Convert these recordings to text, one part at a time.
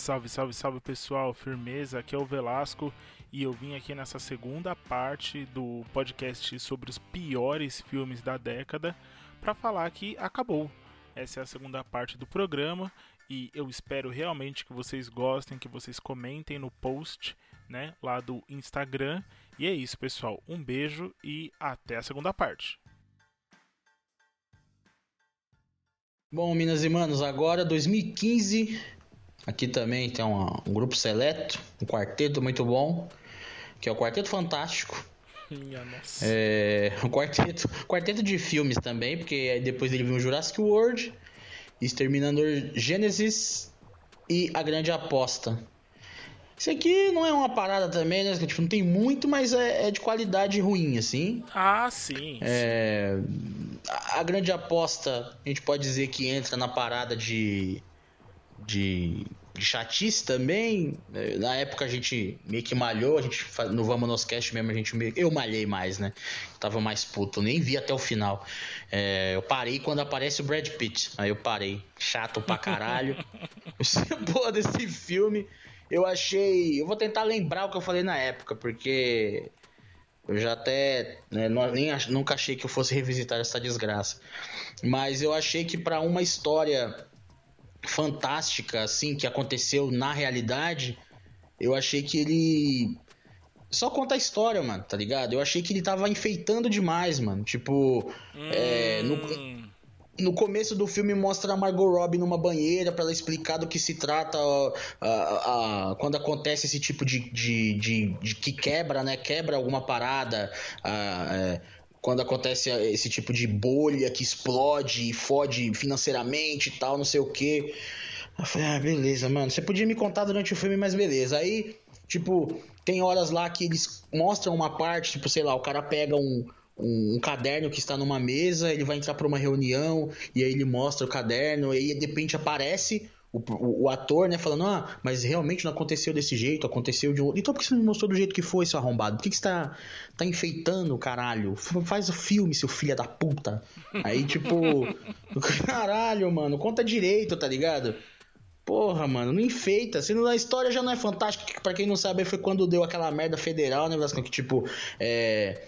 Salve, salve, salve pessoal, firmeza, aqui é o Velasco e eu vim aqui nessa segunda parte do podcast sobre os piores filmes da década para falar que acabou. Essa é a segunda parte do programa e eu espero realmente que vocês gostem, que vocês comentem no post, né, lá do Instagram. E é isso, pessoal. Um beijo e até a segunda parte. Bom, minas e manos, agora 2015 Aqui também tem um, um grupo seleto, um quarteto muito bom, que é o Quarteto Fantástico. Minha nossa. É, um quarteto, quarteto de filmes também, porque depois dele viu o Jurassic World, Exterminador Gênesis e A Grande Aposta. Isso aqui não é uma parada também, né? Tipo, não tem muito, mas é, é de qualidade ruim, assim. Ah, sim. É, a, a grande aposta, a gente pode dizer que entra na parada de de, de chatice também. Na época a gente meio que malhou, a gente no Vamos Nos Cast mesmo, a gente meio, eu malhei mais, né? Tava mais puto, nem vi até o final. É, eu parei quando aparece o Brad Pitt. Aí eu parei. Chato pra caralho. Boa desse filme. Eu achei. Eu vou tentar lembrar o que eu falei na época, porque eu já até né, nem, nunca achei que eu fosse revisitar essa desgraça. Mas eu achei que para uma história fantástica, assim, que aconteceu na realidade, eu achei que ele. Só conta a história, mano, tá ligado? Eu achei que ele tava enfeitando demais, mano. Tipo. Hum. É, no, no começo do filme mostra a Margot Robbie numa banheira para ela explicar do que se trata quando acontece esse tipo de, de, de, de, que quebra, né? Quebra alguma parada. é, quando acontece esse tipo de bolha que explode e fode financeiramente e tal, não sei o que. Eu falei, ah, beleza, mano. Você podia me contar durante o filme, mas beleza. Aí, tipo, tem horas lá que eles mostram uma parte, tipo, sei lá, o cara pega um, um, um, caderno que está numa mesa, ele vai entrar para uma reunião e aí ele mostra o caderno e aí de repente aparece o, o, o, ator, né, falando, ah, mas realmente não aconteceu desse jeito, aconteceu de um Então por que você não mostrou do jeito que foi, seu arrombado? Por que, que você tá, tá enfeitando, caralho? Faz o filme, seu filho da puta. Aí, tipo, caralho, mano, conta direito, tá ligado? Porra, mano, não enfeita. Se a história já não é fantástica, para quem não sabe, foi quando deu aquela merda federal, né, que tipo, é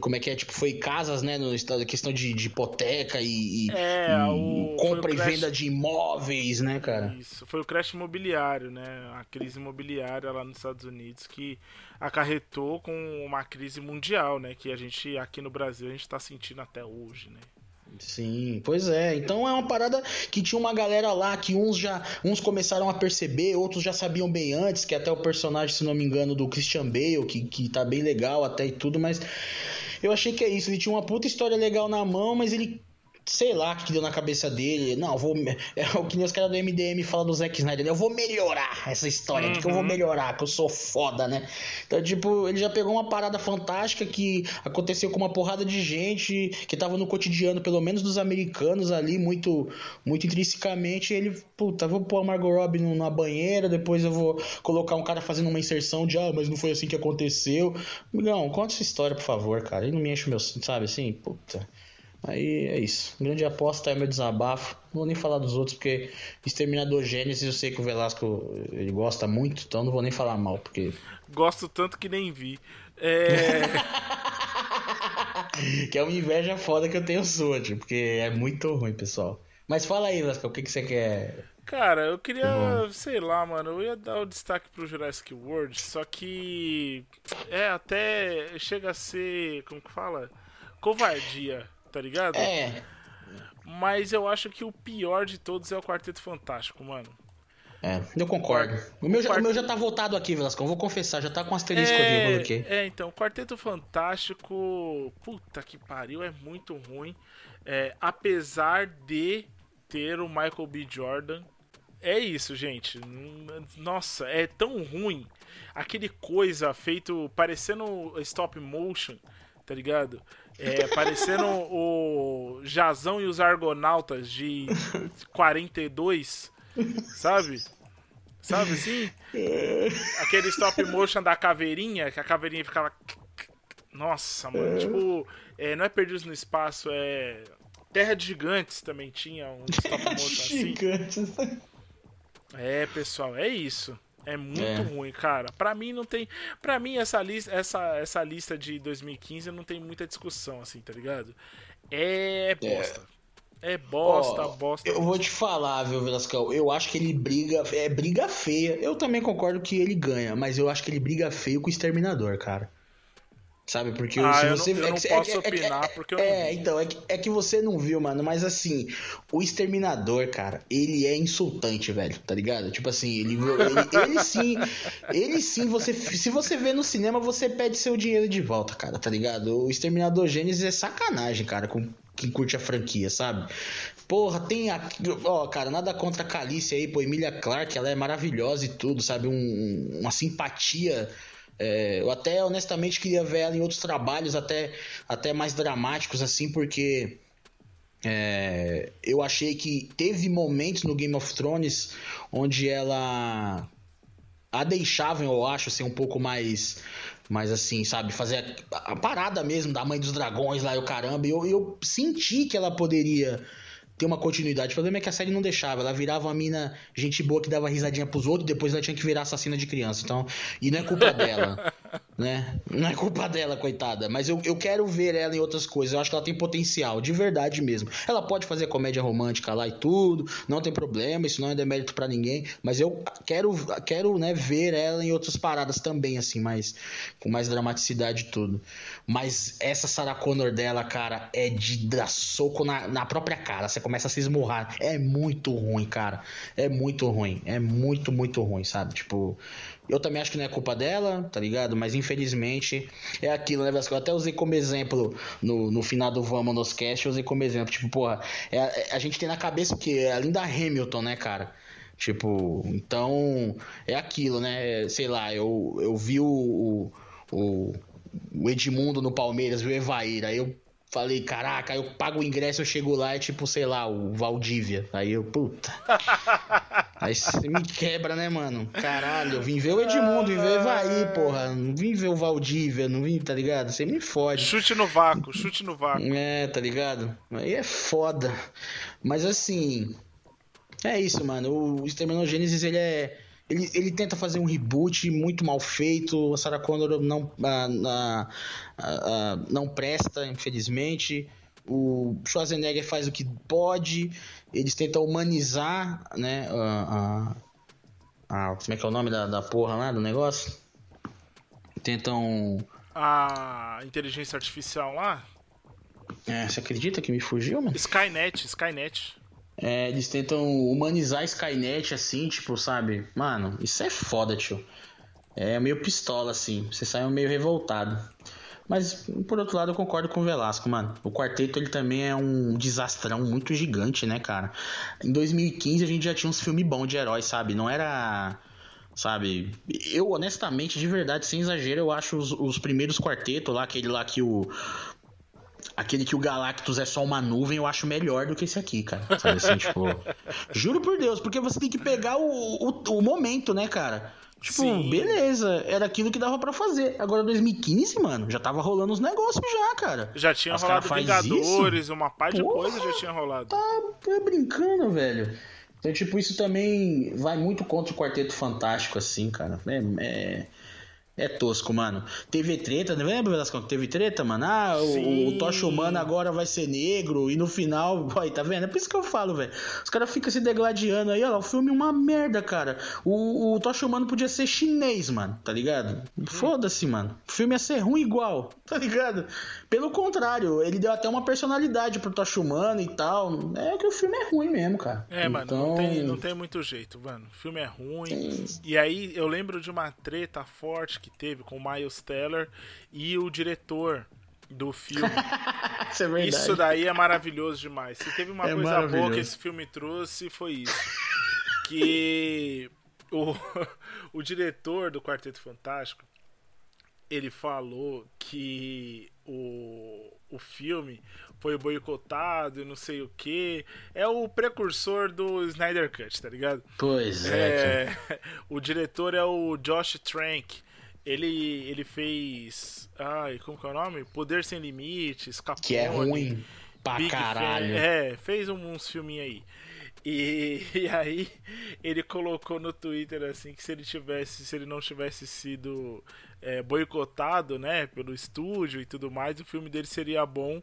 como é que é, tipo, foi casas, né, no estado, questão de, de hipoteca e, é, e o, compra e crash... venda de imóveis, né, cara? Isso, foi o crash imobiliário, né, a crise imobiliária lá nos Estados Unidos que acarretou com uma crise mundial, né, que a gente aqui no Brasil a gente tá sentindo até hoje, né. Sim, pois é. Então é uma parada que tinha uma galera lá que uns já uns começaram a perceber, outros já sabiam bem antes, que até o personagem, se não me engano, do Christian Bale, que, que tá bem legal até e tudo, mas eu achei que é isso. Ele tinha uma puta história legal na mão, mas ele sei lá o que deu na cabeça dele. Não, vou. É o que nem os caras do MDM falam do Zack Snyder. Eu vou melhorar essa história, uhum. que eu vou uhum. melhorar, que eu sou foda, né? Então, tipo, ele já pegou uma parada fantástica que aconteceu com uma porrada de gente que tava no cotidiano, pelo menos dos americanos ali, muito, muito intrinsecamente. ele, puta, vou pôr a Margot Robbie na banheira, depois eu vou colocar um cara fazendo uma inserção de, ah, mas não foi assim que aconteceu. Não, conta essa história, por favor, cara. Ele não me enche o meu, sabe assim, puta. Aí é isso. Grande aposta é meu desabafo. Não vou nem falar dos outros, porque Exterminador Gênesis eu sei que o Velasco ele gosta muito, então não vou nem falar mal, porque. Gosto tanto que nem vi. É. que é uma inveja foda que eu tenho sua, tipo, porque é muito ruim, pessoal. Mas fala aí, Velasco, o que, que você quer. Cara, eu queria, sei lá, mano, eu ia dar o destaque pro Jurassic World, só que é até chega a ser, como que fala? Covardia tá ligado? É. Mas eu acho que o pior de todos é o Quarteto Fantástico, mano. É, eu concordo. O meu, já, o meu já tá voltado aqui, Velasco. Eu vou confessar, já tá com asterisco é, aqui, É, então, o Quarteto Fantástico. Puta que pariu, é muito ruim. É, apesar de ter o Michael B. Jordan. É isso, gente. Nossa, é tão ruim. Aquele coisa feito parecendo stop motion, tá ligado? É, parecendo o Jazão e os Argonautas de 42, sabe? Sabe assim? Aquele stop motion da caveirinha, que a caveirinha ficava. Nossa, mano. Tipo, é, não é Perdidos no Espaço, é. Terra de Gigantes também tinha um stop motion assim. Gigantes. É, pessoal, é isso. É muito é. ruim, cara. Para mim não tem, para mim essa lista, essa essa lista de 2015 não tem muita discussão assim, tá ligado? É bosta. É, é bosta, oh, bosta. Eu vou te falar, viu, Velascão? Eu acho que ele briga, é briga feia. Eu também concordo que ele ganha, mas eu acho que ele briga feio com o exterminador, cara. Sabe? Porque ah, se você. Eu não, eu é não posso é, opinar é, porque eu É, então, é que, é que você não viu, mano. Mas assim, o Exterminador, cara, ele é insultante, velho, tá ligado? Tipo assim, ele, ele, ele sim. Ele sim, você. Se você vê no cinema, você pede seu dinheiro de volta, cara, tá ligado? O Exterminador Gênesis é sacanagem, cara, com quem curte a franquia, sabe? Porra, tem aqui. Ó, cara, nada contra a Calice aí, pô, Emilia Clarke, ela é maravilhosa e tudo, sabe? Um, uma simpatia é, eu até honestamente queria ver ela em outros trabalhos até, até mais dramáticos, assim, porque é, eu achei que teve momentos no Game of Thrones onde ela a deixavam, eu acho, ser um pouco mais. Mais assim, sabe? Fazer a, a parada mesmo da mãe dos dragões lá e o caramba. E eu, eu senti que ela poderia ter uma continuidade. O problema é que a série não deixava. Ela virava uma mina gente boa que dava risadinha pros outros, depois ela tinha que virar assassina de criança. Então, e não é culpa dela. Né? Não é culpa dela, coitada. Mas eu, eu quero ver ela em outras coisas. Eu acho que ela tem potencial, de verdade mesmo. Ela pode fazer comédia romântica lá e tudo, não tem problema, isso não é demérito para ninguém. Mas eu quero, quero né, ver ela em outras paradas também, assim, mais, com mais dramaticidade e tudo. Mas essa Sarah Connor dela, cara, é de dar soco na, na própria cara. Você começa a se esmurrar. É muito ruim, cara. É muito ruim. É muito, muito ruim, sabe? Tipo. Eu também acho que não é culpa dela, tá ligado? Mas infelizmente é aquilo, né? Eu até usei como exemplo no, no final do Vamos nos Cast, eu usei como exemplo. Tipo, porra, é, é, a gente tem na cabeça que é a Linda Hamilton, né, cara? Tipo, então é aquilo, né? Sei lá, eu, eu vi o, o, o Edmundo no Palmeiras, viu o Evair, aí eu Falei, caraca, eu pago o ingresso, eu chego lá, é tipo, sei lá, o Valdívia. Aí eu, puta. Aí você me quebra, né, mano? Caralho, eu vim ver o Edmundo, vim ver o Evaí, porra. Não vim ver o Valdívia, não vim, tá ligado? Você me fode. Chute no vácuo, chute no vácuo. É, tá ligado? Aí é foda. Mas assim. É isso, mano. O Exterminador Gênesis, ele é ele, ele tenta fazer um reboot muito mal feito. A Sarah Connor não, a, a, a, não presta, infelizmente. O Schwarzenegger faz o que pode. Eles tentam humanizar, né? A, a, como é que é o nome da, da porra lá do negócio? Tentam. A inteligência artificial lá? É, você acredita que me fugiu, mano? Skynet, Skynet. É, eles tentam humanizar a Skynet assim, tipo, sabe? Mano, isso é foda, tio. É meio pistola, assim. Você sai meio revoltado. Mas, por outro lado, eu concordo com o Velasco, mano. O quarteto, ele também é um desastrão muito gigante, né, cara? Em 2015, a gente já tinha uns filmes bons de heróis, sabe? Não era... Sabe? Eu, honestamente, de verdade, sem exagero, eu acho os, os primeiros quartetos lá, aquele lá que o aquele que o Galactus é só uma nuvem, eu acho melhor do que esse aqui, cara. Sabe assim, tipo. Juro por Deus, porque você tem que pegar o, o, o momento, né, cara? Tipo, Sim. beleza, era aquilo que dava para fazer. Agora 2015, mano, já tava rolando os negócios já, cara. Já tinha As rolado Vingadores, isso? uma par de coisa já tinha rolado. Tá, tá brincando, velho. Então, tipo, isso também vai muito contra o Quarteto Fantástico, assim, cara. É, é, é tosco, mano. Teve treta, não lembra, Velascão, que teve treta, mano? Ah, o, o Tocha Humana agora vai ser negro e no final. Aí, tá vendo? É por isso que eu falo, velho. Os caras ficam se degladiando aí, ó. O filme é uma merda, cara. O, o Tocha Humano podia ser chinês, mano, tá ligado? Foda-se, mano. O filme ia ser ruim igual, tá ligado? Pelo contrário, ele deu até uma personalidade pro Tocha Humano e tal. É que o filme é ruim mesmo, cara. É, então... mano, não tem, então não tem muito jeito, mano. O filme é ruim. E aí eu lembro de uma treta forte que teve com o Miles Teller e o diretor do filme. isso, é isso daí é maravilhoso demais. Se teve uma é coisa boa que esse filme trouxe, foi isso. Que o, o diretor do Quarteto Fantástico ele falou que o, o filme foi boicotado e não sei o que. É o precursor do Snyder Cut, tá ligado? Pois é. é o diretor é o Josh Trank. Ele, ele fez. Ai, como que é o nome? Poder Sem Limites, Capone. Que é ruim. Pra Big caralho. Fan, é, fez um- uns filminhos aí. E, e aí ele colocou no Twitter assim que se ele tivesse, se ele não tivesse sido é, boicotado, né, pelo estúdio e tudo mais, o filme dele seria bom.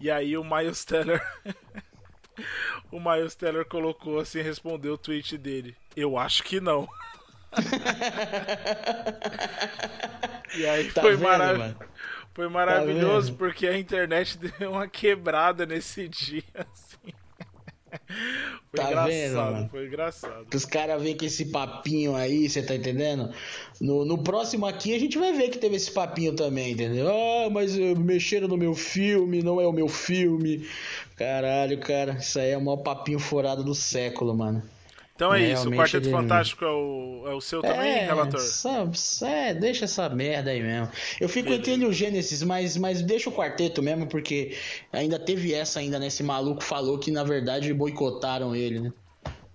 E aí o Miles Teller o Miles Teller colocou assim, respondeu o tweet dele. Eu acho que não. e aí Tá foi vendo, maravilhoso. mano? Foi maravilhoso vendo? porque a internet deu uma quebrada nesse dia, assim. Foi Tá engraçado, vendo, foi engraçado. Os caras vêm com esse papinho aí, você tá entendendo? No, no próximo aqui a gente vai ver que teve esse papinho também, entendeu? Ah, mas eh, mexeram no meu filme, não é o meu filme. Caralho, cara, isso aí é o maior papinho furado do século, mano. Então é, É, isso, o Quarteto ele- Fantástico é o, é o seu também, é, relator? só- é, deixa essa merda aí mesmo. Eu fico Beleza. entre o Gênesis, mas, mas deixa o quarteto mesmo, porque ainda teve essa ainda, né? Esse maluco falou que na verdade boicotaram ele, né?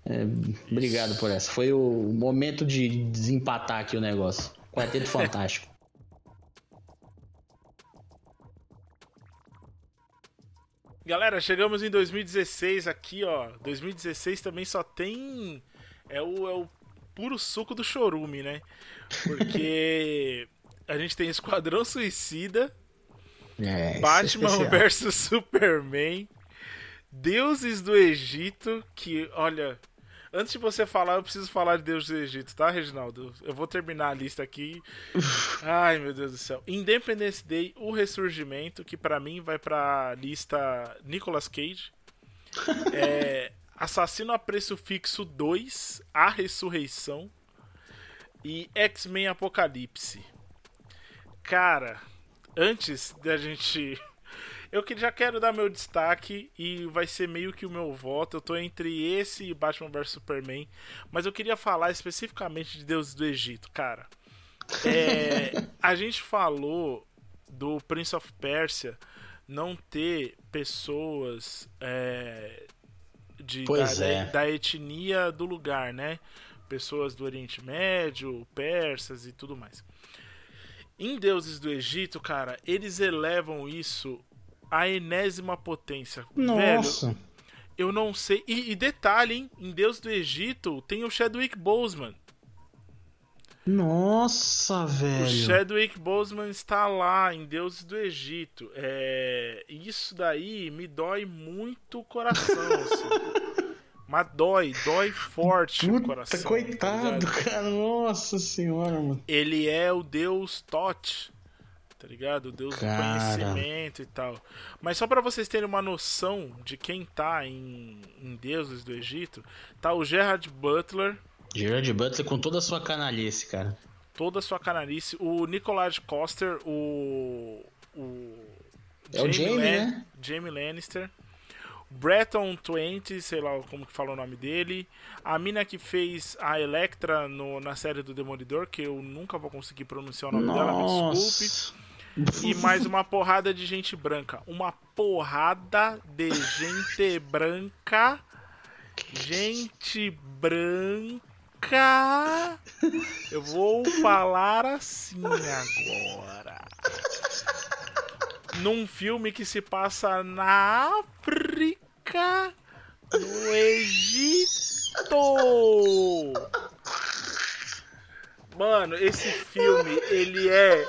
É, obrigado por essa. Foi o momento de desempatar aqui o negócio. Quarteto Fantástico. Galera, chegamos em 2016 aqui, ó. 2016 também só tem. É o, é o puro suco do chorume, né? Porque a gente tem Esquadrão Suicida, É, é Batman especial. vs Superman, Deuses do Egito, que, olha. Antes de você falar, eu preciso falar de Deuses do Egito, tá, Reginaldo? Eu vou terminar a lista aqui. Ai, meu Deus do céu. Independence Day, O Ressurgimento, que pra mim vai pra lista Nicolas Cage. É, Assassino a Preço Fixo 2, A Ressurreição. E X-Men Apocalipse. Cara, antes da gente. Eu que já quero dar meu destaque e vai ser meio que o meu voto. Eu tô entre esse e Batman vs Superman. Mas eu queria falar especificamente de Deuses do Egito, cara. É, a gente falou do Prince of Persia não ter pessoas é, de, da, é. da etnia do lugar, né? Pessoas do Oriente Médio, persas e tudo mais. Em Deuses do Egito, cara, eles elevam isso à enésima potência. Velho, Nossa. eu não sei. E, e detalhe, hein? Em Deus do Egito tem o Chadwick Boseman. Nossa, O velho. Chadwick Boseman está lá em Deuses do Egito. É... Isso daí me dói muito o coração. assim. Mas dói, dói forte o Puta, coração. tá coitado, cara. Nossa senhora, mano. Ele é o deus Tot. Tá ligado? O deus Cara. do conhecimento e tal. Mas só pra vocês terem uma noção de quem tá em, em Deuses do Egito, tá o Gerard Butler, Gerard Butler com toda a sua canalice, cara. toda a sua canalice, o Nicolás Coster, o. o É o Jamie, né? Jamie Lannister. Breton Twenty, sei lá como que fala o nome dele. A mina que fez a Electra no, na série do Demolidor, que eu nunca vou conseguir pronunciar o nome dela, me desculpe. E mais uma porrada de gente branca. Uma porrada de gente branca. Gente branca. Eu vou falar assim agora. Num filme que se passa na África, no Egito. Mano, esse filme, ele é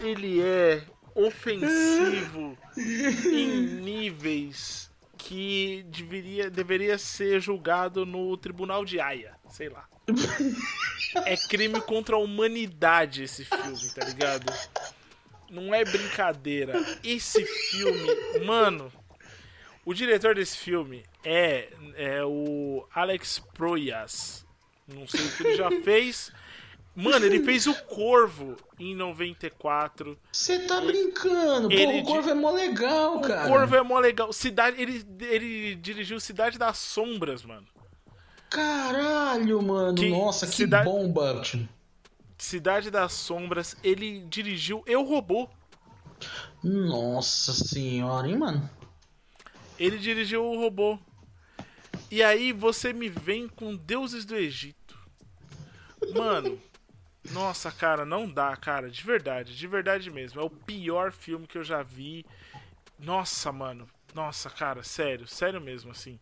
ele é ofensivo em níveis que deveria, deveria ser julgado no tribunal de Haia, sei lá. É crime contra a humanidade esse filme, tá ligado? Não é brincadeira. Esse filme, mano, o diretor desse filme é, é o Alex Proyas. Não sei o que ele já fez. Mano, ele fez o Corvo em 94. Você tá brincando. Pô, Ele o Corvo é mó legal, O cara. Corvo é mó legal. Cidade, ele, ele dirigiu Cidade das Sombras, mano. Caralho, mano. Que Nossa, que cidade- bomba. Cidade das Sombras, ele dirigiu Eu Robô. Nossa senhora, hein, mano? Ele dirigiu o robô. E aí você me vem com Deuses do Egito. Mano, nossa, cara, não dá, cara, de verdade, de verdade mesmo. É o pior filme que eu já vi. Nossa, mano, Nossa, cara, sério, sério mesmo, assim.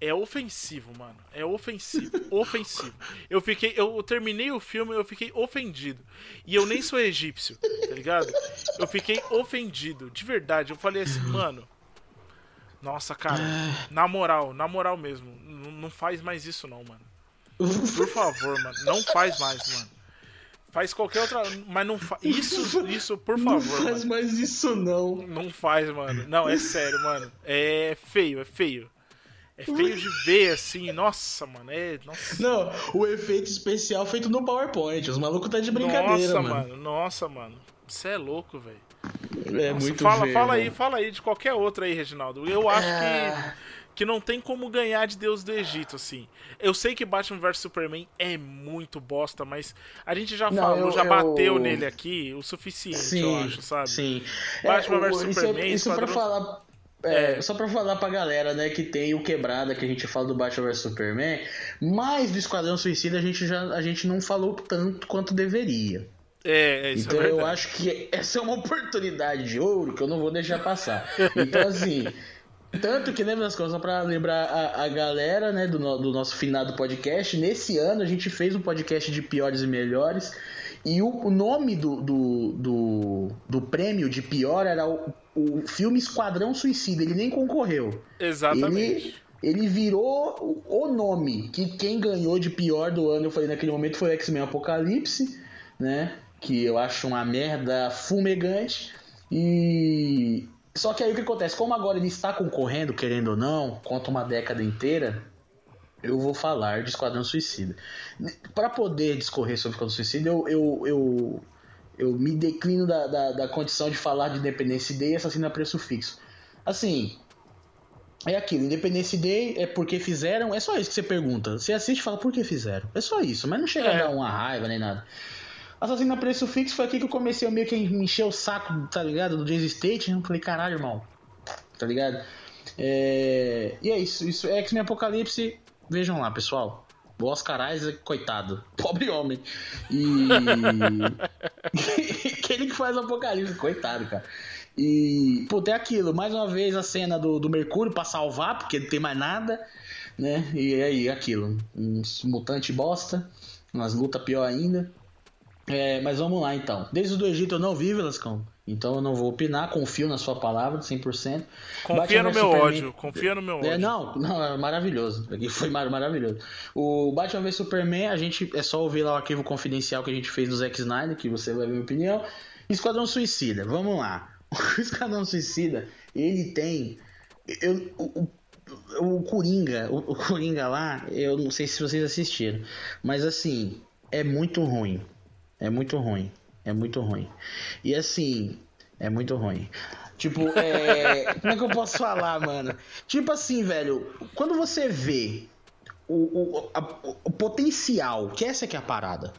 É ofensivo, mano. É ofensivo. ofensivo. Eu fiquei. Eu terminei o filme eu fiquei ofendido. E eu nem sou egípcio, tá ligado? Eu fiquei ofendido. De verdade. Eu falei assim, mano. Nossa, cara. Na moral, na moral mesmo. Não faz mais isso, não, mano. Por favor, mano. Não faz mais, mano. Faz qualquer outra. Mas não faz. Isso, isso, por favor. Não faz mano. mais isso, não. Não faz, mano. Não, é sério, mano. É feio, é feio. É feio de ver, assim. Nossa, mano. É. Nossa. Não, o efeito especial feito no PowerPoint. Os malucos tá de brincadeira, nossa, mano. mano. Nossa, mano. Você é louco, velho. É Nossa, muito fala, feio, fala mano. aí, fala aí de qualquer outra aí, Reginaldo. Eu acho É. que, que não tem como ganhar de Deus do Egito, assim. Eu sei que Batman vs Superman é muito bosta, mas a gente já Não, falou, eu- já eu- bateu nele aqui o suficiente, eu Sim, acho, sabe? sim. Batman É, vs o- isso, Superman, é- isso pra falar. é, É. Só pra falar pra galera, né, que tem o quebrada que a gente fala do Batman vs Superman, mas do Esquadrão Suicida a gente já a gente não falou tanto quanto deveria. É, é isso Então é eu acho que essa é uma oportunidade de ouro que eu não vou deixar passar. Então, assim. Tanto que das coisas, só pra lembrar a, a galera, né, do, no- do nosso finado podcast, nesse ano a gente fez um podcast de piores e melhores. E o, o nome do, do, do, do prêmio de pior era o, o filme Esquadrão Suicida. Ele nem concorreu. Exatamente. Ele, ele virou o o nome. Que quem ganhou de pior do ano, eu falei naquele momento, foi X-Men Apocalipse, né? Que eu acho uma merda fumegante. E. Só que aí o que acontece? Como agora ele está concorrendo, querendo ou não, conta uma década inteira, eu vou falar de Esquadrão Suicida. Para poder discorrer sobre Esquadrão Suicida, eu, eu, eu, eu me declino da, da, da condição de falar de Independência Day e Assassino a Preço Fixo. Assim, é aquilo, Independence Day é porque fizeram, é só isso que você pergunta. Você assiste e fala por que fizeram. É só isso, mas não chega É. a dar uma raiva nem nada. Assassino a Preço Fixo foi aqui que eu comecei a meio que me encher o saco, tá ligado? Do Jason State. Eu falei, caralho, irmão. Tá ligado? É... E é isso, isso é X-Men Apocalipse. Vejam lá, pessoal. O Oscar coitado. Pobre homem. E. Aquele que faz o Apocalipse, coitado, cara. E, pô, tem aquilo, mais uma vez a cena do, do Mercúrio pra salvar, porque não tem mais nada, né? E aí, aquilo, uns mutante bosta, umas lutas pior ainda. É, mas vamos lá então. Desde o do Egito eu não vi, Velascão. Então eu não vou opinar, confio na sua palavra, 100%. Confia Batman no meu Superman- ódio, confia no meu ódio. é, não, não, é maravilhoso. Foi mar- maravilhoso. O Batman vs Superman, a gente é só ouvir lá o arquivo confidencial que a gente fez do Zack Snyder, que você vai ver a minha opinião. Esquadrão Suicida, vamos lá. O Esquadrão Suicida, ele tem. Eu, o, o, o Coringa, o, o Coringa lá, eu não sei se vocês assistiram, mas assim, é muito ruim. É muito ruim. É muito ruim. E assim, é muito ruim. Tipo, é. Como é que eu posso falar, mano? Tipo assim, velho, quando você vê o, o, a- o potencial, que essa que é a parada.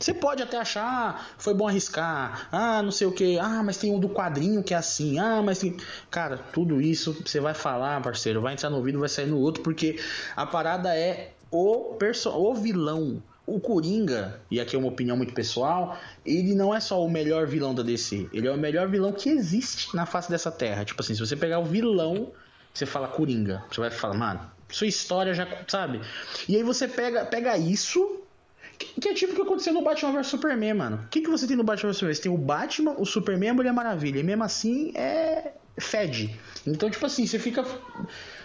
Você pode até achar, ah, foi bom arriscar, ah, não sei o que, ah, mas tem um do quadrinho que é assim, ah, mas tem. Cara, tudo isso você vai falar, parceiro, vai entrar no ouvido, vai sair no outro, porque a parada é o, perso o vilão. O Coringa, e aqui é uma opinião muito pessoal, ele não é só o melhor vilão da DC, ele é o melhor vilão que existe na face dessa terra. Tipo assim, se você pegar o vilão, você fala Coringa, você vai falar, mano, sua história já, sabe? E aí você pega, pega isso que, é tipo o que aconteceu no Batman vs Superman, mano. O que, que você tem no Batman vs Superman? Você tem o Batman, o Superman e a Mulher Maravilha. E mesmo assim é. fede. Então, tipo assim, você fica.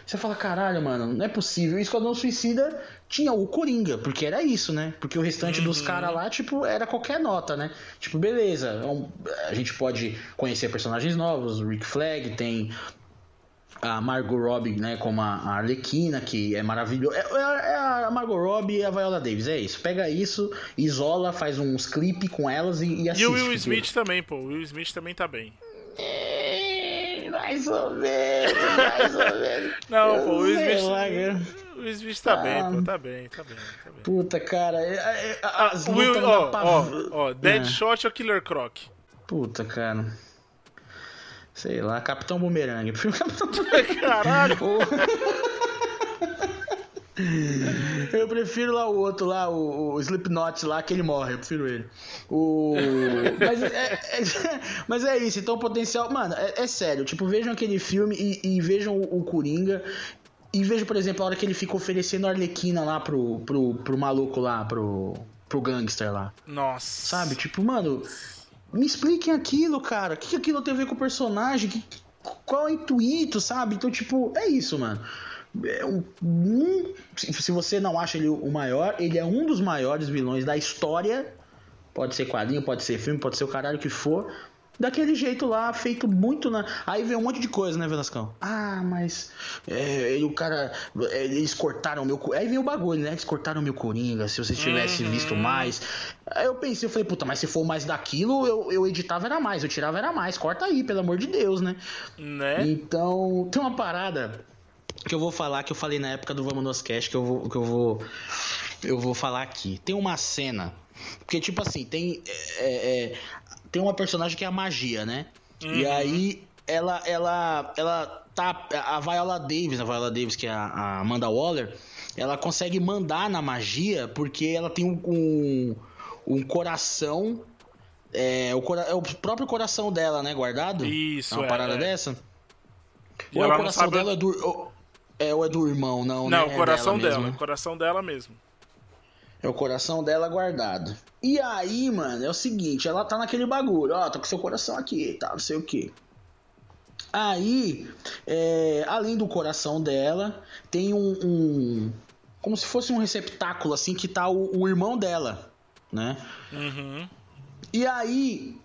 Você fala, caralho, mano, não é possível. O Esquadrão Suicida tinha o Coringa, porque era isso, né? Porque o restante dos caras lá, tipo, era qualquer nota, né? Tipo, beleza, é a gente pode conhecer personagens novos, o Rick Flag, tem a Margot Robbie, né, como a Arlequina, que é maravilhosa. É, é- é a Margot Robbie e a Viola Davis, é isso. Pega isso, isola, faz uns clipes com elas e, e assiste. E o Will porque- Smith também, pô. O Will Smith também tá bem. É, mais ou menos, mais ou menos. Não, pô, o Will Smith. lá. O Will tá Ah. bem, pô. Tá bem, tá bem, tá bem. Puta, cara. é- é- Ah, as Will, ó, ó, ó, É. Deadshot ou Killer Croc? Puta, cara. Sei lá, Capitão Boomerang. Caralho! Eu prefiro lá o outro lá, o, o Slipknot lá, que ele morre, eu prefiro ele. O... Mas, é, é, mas é isso, então o potencial. Mano, é, é sério, tipo, vejam aquele filme e, e vejam o, o, Coringa. E vejam, por exemplo, a hora que ele fica oferecendo a Arlequina lá pro, pro, pro maluco lá, pro, pro gangster lá. Nossa. Sabe? Tipo, mano, me expliquem aquilo, cara. O que, que aquilo tem a ver com o personagem? Que, qual é o intuito, sabe? Então, tipo, é isso, mano. É um, um, se você não acha ele o maior, ele é um dos maiores vilões da história. Pode ser quadrinho, pode ser filme, pode ser o caralho que for. Daquele jeito lá, feito muito na. Aí vem um monte de coisa, né, Velascão? Ah, mas. É, o cara. Eles cortaram meu. Aí vem o bagulho, né? Eles cortaram meu Coringa. Se você tivesse uhum. visto mais. Aí eu pensei, eu falei, puta, mas se for mais daquilo, eu, eu editava era mais, eu tirava era mais. Corta aí, pelo amor de Deus, né? Né? Então, tem uma parada que eu vou falar que eu falei na época do Vamos Nos Cash que eu vou que eu vou eu vou falar aqui. Tem uma cena porque tipo assim tem é, é, tem uma personagem que é a magia, né? Uhum. E aí ela ela ela tá a Viola Davis, a Viola Davis que é a, a Amanda Waller, ela consegue mandar na magia porque ela tem um, um, um coração é o, cora é o próprio coração dela, né, guardado? Isso, é uma é, parada é. dessa. E Ou o coração sabe... dela é do é, ou é do irmão, não, Não, né? o coração é dela, dela o coração dela mesmo. É o coração dela guardado. E aí, mano, é o seguinte, ela tá naquele bagulho, ó, tá com seu coração aqui tá, não sei o que. Aí, é, além do coração dela, tem um, um, Como se fosse um receptáculo, assim, que tá o, o irmão dela, né? Uhum. E aí,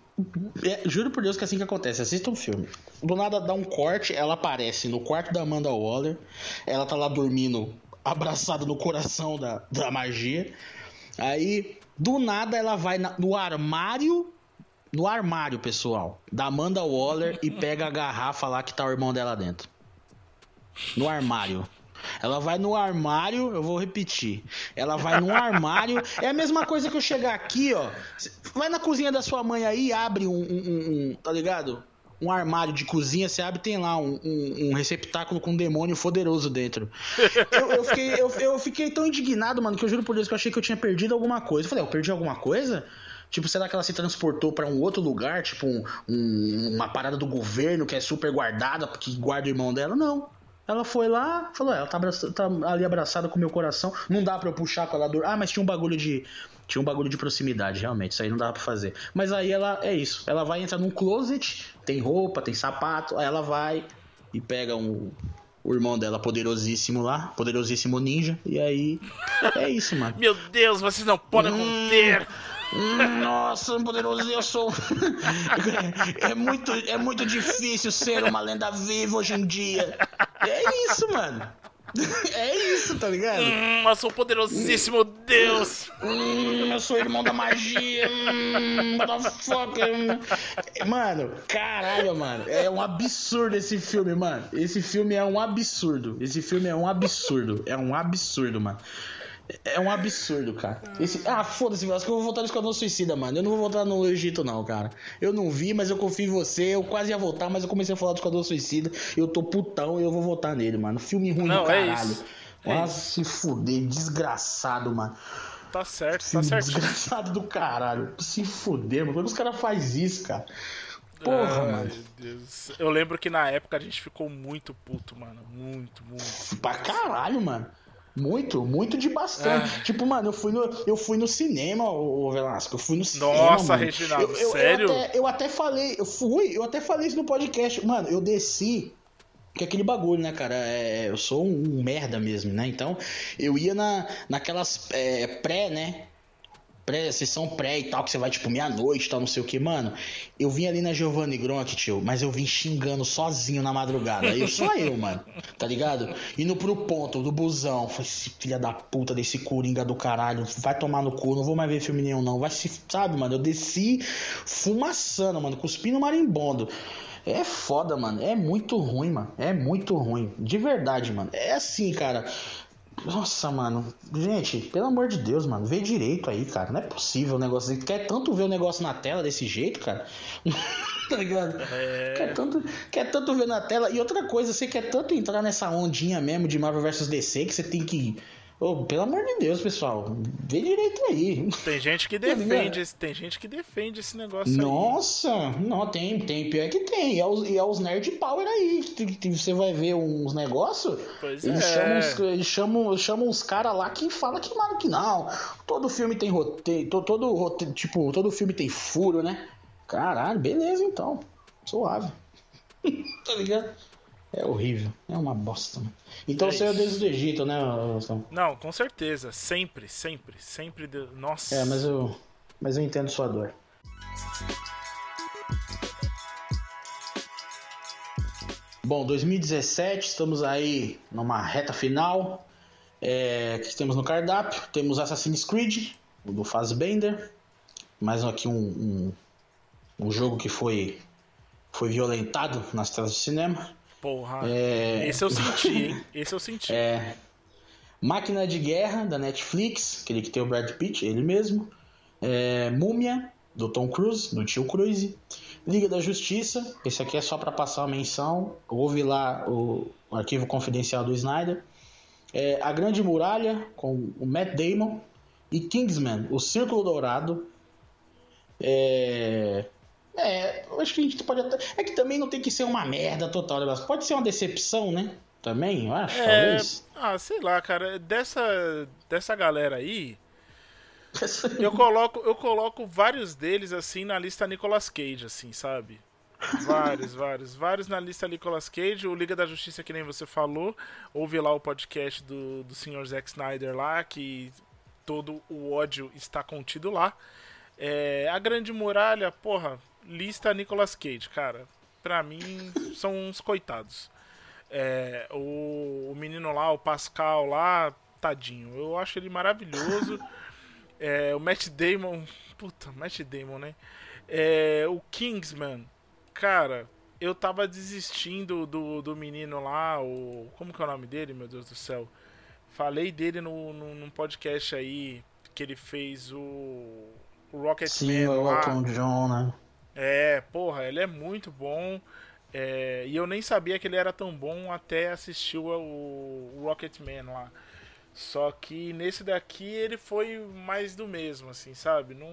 é, juro por Deus que é assim que acontece. Assista um filme. Do nada dá um corte, ela aparece no quarto da Amanda Waller. Ela tá lá dormindo, abraçada no coração da, da magia. Aí, do nada, ela vai na, no armário. No armário, pessoal, da Amanda Waller e pega a garrafa lá que tá o irmão dela dentro. No armário. Ela vai no armário, eu vou repetir. Ela vai no armário. É a mesma coisa que eu chegar aqui, ó. Vai na cozinha da sua mãe aí, abre um, um, um tá ligado? Um armário de cozinha, você abre tem lá um, um, um receptáculo com um demônio poderoso dentro. Eu, eu, fiquei, eu, eu fiquei tão indignado, mano, que eu juro por Deus que eu achei que eu tinha perdido alguma coisa. Eu falei, eu perdi alguma coisa? Tipo, será que ela se transportou para um outro lugar? Tipo, um, um, uma parada do governo que é super guardada, porque guarda o irmão dela? Não. Ela foi lá, falou, ela tá, abraçada, tá ali abraçada com o meu coração. Não dá pra eu puxar com ela dor. Ah, mas tinha um bagulho de. Tinha um bagulho de proximidade, realmente. Isso aí não dá pra fazer. Mas aí ela é isso. Ela vai entrar num closet, tem roupa, tem sapato. Aí ela vai e pega um, o irmão dela poderosíssimo lá, poderosíssimo ninja. E aí. É isso, mano. Meu Deus, vocês não podem hum, conter! Nossa, poderoso, eu sou. é, muito, é muito difícil ser uma lenda viva hoje em dia. É isso, mano. É isso, tá ligado? Hum, eu sou poderosíssimo Deus. Hum, eu sou irmão da magia. Hum, motherfucker. Mano, caralho, mano. É um absurdo esse filme, mano. Esse filme é um absurdo. Esse filme é um absurdo. É um absurdo, mano. É um absurdo, cara. Esse... Ah, foda-se, acho que eu vou voltar no Esquadrão Suicida, mano. Eu não vou voltar no Egito, não, cara. Eu não vi, mas eu confio em você. Eu quase ia voltar, mas eu comecei a falar do Esquadrão Suicida. Eu tô putão e eu vou voltar nele, mano. Filme ruim não, do é caralho. É isso. É se fuder, desgraçado, mano. Tá certo, tá certo. Desgraçado do caralho. Se fuder, mano. Como os caras fazem isso, cara? Porra, Ai, mano. Deus. Eu lembro que na época a gente ficou muito puto, mano. Muito, muito. Pra caralho, mano. Muito, muito de bastante. Ah. Tipo, mano, eu fui no, eu fui no cinema, o Velasco. Eu fui no cinema. Nossa, Reginaldo, eu, eu, sério? Eu até, eu até falei, eu fui, eu até falei isso no podcast. Mano, eu desci que é aquele bagulho, né, cara? É, eu sou um, um, merda mesmo, né? Então, eu ia na, naquelas é, pré, né? Pré, sessão pré e tal, que você vai tipo meia-noite tal, não sei o que, mano. Eu vim ali na Giovanni Gronk, tio, mas eu vim xingando sozinho na madrugada. Eu só eu, mano, tá ligado? Indo pro ponto do busão. Falei, esse filha da puta desse coringa do caralho, vai tomar no cu, não vou mais ver filme nenhum, não. Vai se, sabe, mano? Eu desci fumaçando, mano, cuspindo marimbondo. É foda, mano. É muito ruim, mano. É muito ruim. De verdade, mano. É assim, cara. Nossa, mano. Gente, pelo amor de Deus, mano. Vê direito aí, cara. Não é possível o negócio. Quer tanto ver o negócio na tela desse jeito, cara? tá ligado? É... Quer, tanto, quer tanto ver na tela. E outra coisa, você quer tanto entrar nessa ondinha mesmo de Marvel vs DC que você tem que Oh, pelo amor de Deus, pessoal, vê direito aí. Tem gente que defende, esse, tem gente que defende esse negócio Nossa, aí. não, tem, tem, pior que tem. E é os, e é os nerd power aí. Que, você vai ver uns negócios. Pois eles, é. chamam eles chamam, chamam os caras lá que fala que, mano, que não. Todo filme tem roteiro, todo, todo roteiro, tipo, todo filme tem furo, né? Caralho, beleza então. Suave. tá ligado? É horrível, é uma bosta. Né? Então é você é desde o Egito, né, Wilson? Não, com certeza, sempre, sempre, sempre. De... Nossa. É, mas eu, mas eu entendo sua dor. Bom, 2017, estamos aí numa reta final. É, que temos no cardápio? Temos Assassin's Creed, o do Fazbender. Mais aqui um, um, um jogo que foi, foi violentado nas telas de cinema. Porra. É... Esse eu senti, hein? Esse eu senti. É. Máquina de Guerra, da Netflix, aquele que tem o Brad Pitt, ele mesmo. É... Múmia, do Tom Cruise, do tio Cruise. Liga da Justiça, esse aqui é só para passar uma menção. Houve lá o, o arquivo confidencial do Snyder. É... A Grande Muralha, com o Matt Damon. E Kingsman, o Círculo Dourado. É... É, eu acho que a gente pode até. É que também não tem que ser uma merda total, mas pode ser uma decepção, né? Também, eu acho, é... talvez. Ah, sei lá, cara. Dessa, dessa galera aí. eu coloco, eu coloco vários deles assim na lista Nicolas Cage, assim, sabe? Vários, vários, vários na lista Nicolas Cage, o Liga da Justiça, que nem você falou. Ouve lá o podcast do, do Sr. Zack Snyder lá, que todo o ódio está contido lá. É, a Grande Muralha, porra, lista Nicolas Cage, cara. Pra mim, são uns coitados. É, o, o, menino lá, o Pascal lá, tadinho. Eu acho ele maravilhoso. É, o Matt Damon. Puta, Matt Damon, né? É, o Kingsman. Cara, eu tava desistindo do, do menino lá, o. Como que é o nome dele, meu Deus do céu? Falei dele no, no, num podcast aí que ele fez o. O Rocketman. Sim, o Elton John, né? É, porra, ele é muito bom. É, e eu nem sabia que ele era tão bom até assistir o, o Rocketman lá. Só que nesse daqui ele foi mais do mesmo, assim, sabe? Não,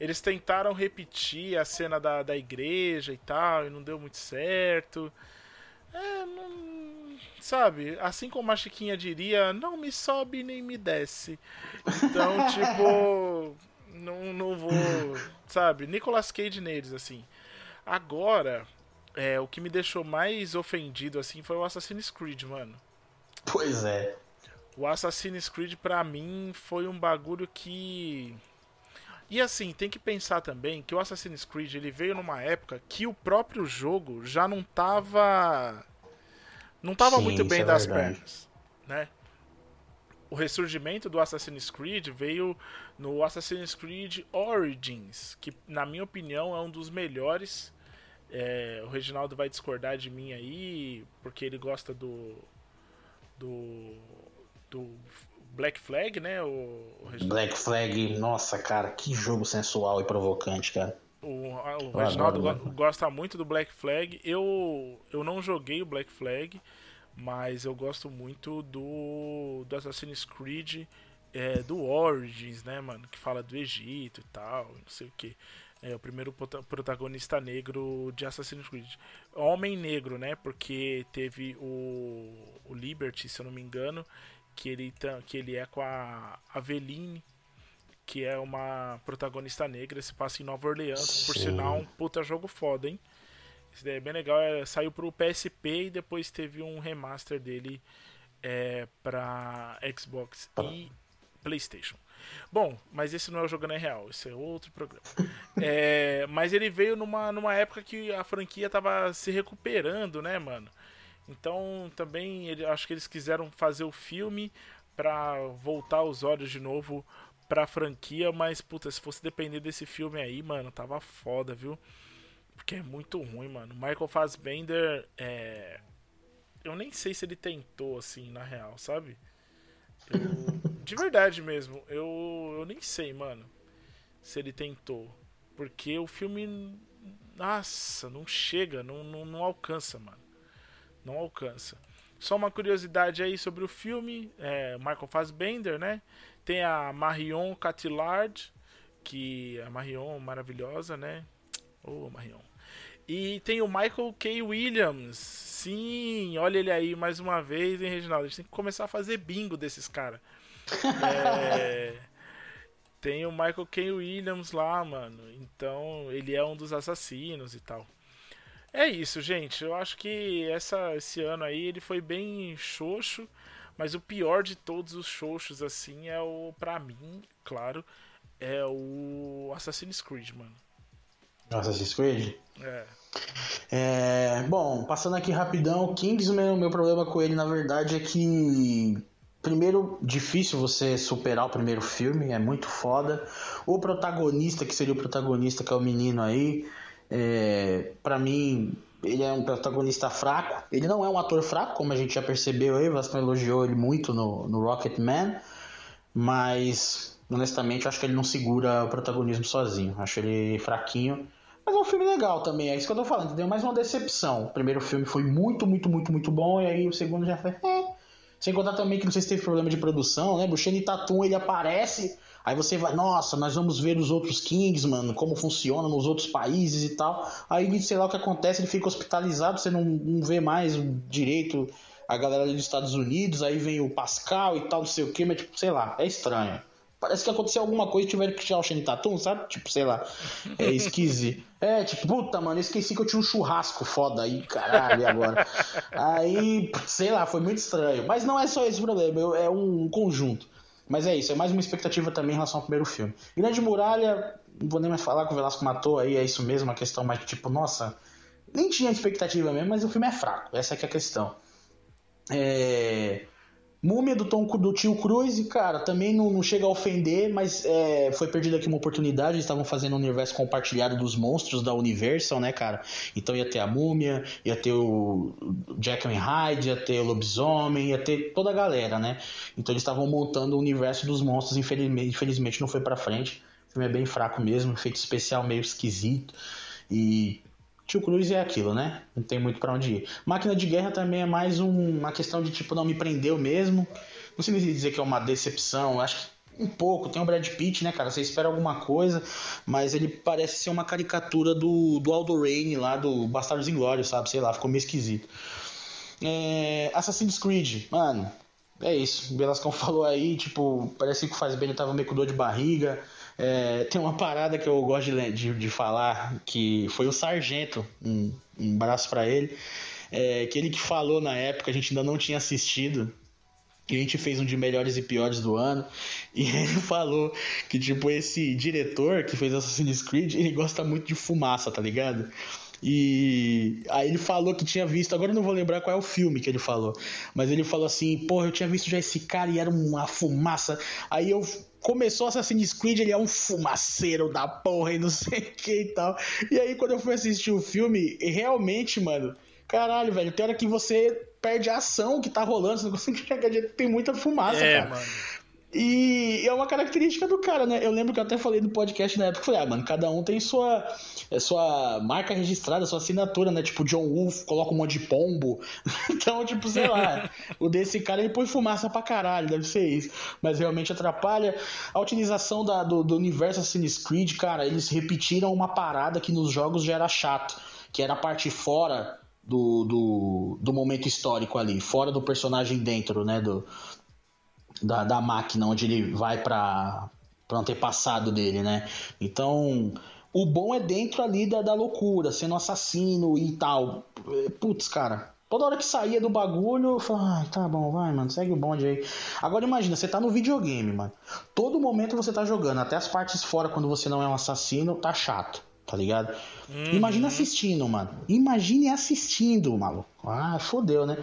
eles tentaram repetir a cena da, da igreja e tal, e não deu muito certo. É, não. Sabe? Assim como a Chiquinha diria, não me sobe nem me desce. Então, tipo. Não, não vou. Sabe? Nicolas Cage neles, assim. Agora, é, o que me deixou mais ofendido, assim, foi o Assassin's Creed, mano. Pois é. O Assassin's Creed, pra mim, foi um bagulho que. E assim, tem que pensar também que o Assassin's Creed ele veio numa época que o próprio jogo já não tava. Não tava Sim, muito bem é das verdade. pernas, né? o ressurgimento do Assassin's Creed veio no Assassin's Creed Origins, que na minha opinião é um dos melhores. É, o Reginaldo vai discordar de mim aí, porque ele gosta do do, do Black Flag, né? O, o Black Flag, nossa, cara, que jogo sensual e provocante, cara. O, o Reginaldo gosta muito do Black Flag. Eu, eu não joguei o Black Flag. Mas eu gosto muito do, do Assassin's Creed é, do Origins, né, mano? Que fala do Egito e tal, não sei o que. É o primeiro protagonista negro de Assassin's Creed. Homem negro, né? Porque teve o, o Liberty, se eu não me engano, que ele, que ele é com a Aveline, que é uma protagonista negra, se passa em Nova Orleans. Por sinal, um puta jogo foda, hein? Esse daí é bem legal. É, saiu pro PSP e depois teve um remaster dele é, pra Xbox e PlayStation. Bom, mas esse não é o Jogando é Real, esse é outro programa. É, mas ele veio numa, numa época que a franquia tava se recuperando, né, mano? Então também ele, acho que eles quiseram fazer o filme pra voltar os olhos de novo pra franquia, mas puta, se fosse depender desse filme aí, mano, tava foda, viu? Porque é muito ruim, mano. Michael Fassbender é. Eu nem sei se ele tentou, assim, na real, sabe? Eu, de verdade mesmo, eu, eu nem sei, mano, se ele tentou. Porque o filme. Nossa, não chega, não, não, não alcança, mano. Não alcança. Só uma curiosidade aí sobre o filme: é, Michael Fassbender, né? Tem a Marion Cotillard, que é a Marion maravilhosa, né? Ô, oh, Marion. E tem o Michael K. Williams. Sim, olha ele aí mais uma vez, hein, Reginaldo? A gente tem que começar a fazer bingo desses caras. É... tem o Michael K. Williams lá, mano. Então, ele é um dos assassinos e tal. É isso, gente. Eu acho que essa, esse ano aí ele foi bem xoxo. Mas o pior de todos os xoxos, assim, é o. Pra mim, claro, é o Assassin's Creed, mano. Assassin's Creed? É. é. Bom, passando aqui rapidão, Kingsman, o meu problema com ele, na verdade, é que. Primeiro, difícil você superar o primeiro filme, é muito foda. O protagonista, que seria o protagonista, que é o menino aí, é, para mim, ele é um protagonista fraco. Ele não é um ator fraco, como a gente já percebeu aí. O Vasco elogiou ele muito no, no Rocket Man. Mas, honestamente, acho que ele não segura o protagonismo sozinho. Acho ele fraquinho. Mas é um filme legal também, é isso que eu tô falando, Deu Mais uma decepção. O primeiro filme foi muito, muito, muito, muito bom, e aí o segundo já foi. É. Sem contar também que não sei se teve problema de produção, né? Shane Tatum ele aparece, aí você vai, nossa, nós vamos ver os outros Kings, mano, como funciona nos outros países e tal. Aí, sei lá o que acontece, ele fica hospitalizado, você não, não vê mais direito a galera dos Estados Unidos, aí vem o Pascal e tal, não sei o que, mas tipo, sei lá, é estranho. Parece que aconteceu alguma coisa e tiveram que tirar o Shane Tatum, sabe? Tipo, sei lá. É esquisito. É, tipo, puta, mano, esqueci que eu tinha um churrasco foda aí, caralho, agora. Aí, sei lá, foi muito estranho. Mas não é só esse problema, é um conjunto. Mas é isso, é mais uma expectativa também em relação ao primeiro filme. Grande Muralha, não vou nem mais falar que o Velasco matou aí, é isso mesmo, a questão mais tipo, nossa, nem tinha expectativa mesmo, mas o filme é fraco, essa é, é a questão. É... Múmia do Tom do tio Cruz, cara, também não, não chega a ofender, mas é, foi perdida aqui uma oportunidade. Eles estavam fazendo um universo compartilhado dos monstros da Universal, né, cara? Então ia ter a Múmia, ia ter o Jack and Hyde, ia ter o Lobisomem, ia ter toda a galera, né? Então eles estavam montando o universo dos monstros, infelizmente, infelizmente não foi para frente. O filme é bem fraco mesmo, efeito especial meio esquisito. E Tio Cruz é aquilo, né? Não tem muito para onde ir. Máquina de Guerra também é mais um, uma questão de tipo, não me prendeu mesmo. Não sei dizer que é uma decepção, acho que um pouco. Tem o Brad Pitt, né, cara? Você espera alguma coisa, mas ele parece ser uma caricatura do, do Aldo Rain lá do Bastardos Inglórios, sabe? Sei lá, ficou meio esquisito. É... Assassin's Creed, mano, é isso. O Belascão falou aí, tipo, parece que Faz bem tava meio com dor de barriga. É, tem uma parada que eu gosto de, de, de, falar, que foi o Sargento, um, um braço para ele, é, que ele que falou na época, a gente ainda não tinha assistido, que a gente fez um de melhores e piores do ano, e ele falou que, tipo, esse diretor que fez Assassin's Creed, ele gosta muito de fumaça, tá ligado? E aí ele falou que tinha visto, agora eu não vou lembrar qual é o filme que ele falou, mas ele falou assim: porra, eu tinha visto já esse cara e era uma fumaça. Aí eu começou Assassin's Creed, ele é um fumaceiro da porra e não sei o que e tal. E aí, quando eu fui assistir o filme, realmente, mano, caralho, velho, tem hora que você perde a ação que tá rolando, você não consegue enxergar tem muita fumaça, é, cara. Mano. E é uma característica do cara, né? Eu lembro que eu até falei no podcast na época, falei, ah, mano, cada um tem sua, é, sua marca registrada, sua assinatura, né? Tipo, John Wolf coloca um monte de pombo. então, tipo, sei lá, o desse cara ele põe fumaça pra caralho, deve ser isso. Mas realmente atrapalha. A utilização da, do, do universo Assassin's Creed, cara, eles repetiram uma parada que nos jogos já era chato, que era a parte fora do, do, do momento histórico ali, fora do personagem dentro, né? Do, da, da máquina onde ele vai para o antepassado dele, né? Então, o bom é dentro ali da, da loucura, sendo assassino e tal. Putz, cara, Toda hora que saía do bagulho, eu falava, ah, tá bom, vai, mano, segue o bonde aí. Agora imagina, você tá no videogame, mano. Todo momento você tá jogando, até as partes fora, quando você não é um assassino, tá chato, tá ligado? Uhum. Imagina assistindo, mano. Imagine assistindo, maluco. Ah, fodeu, né?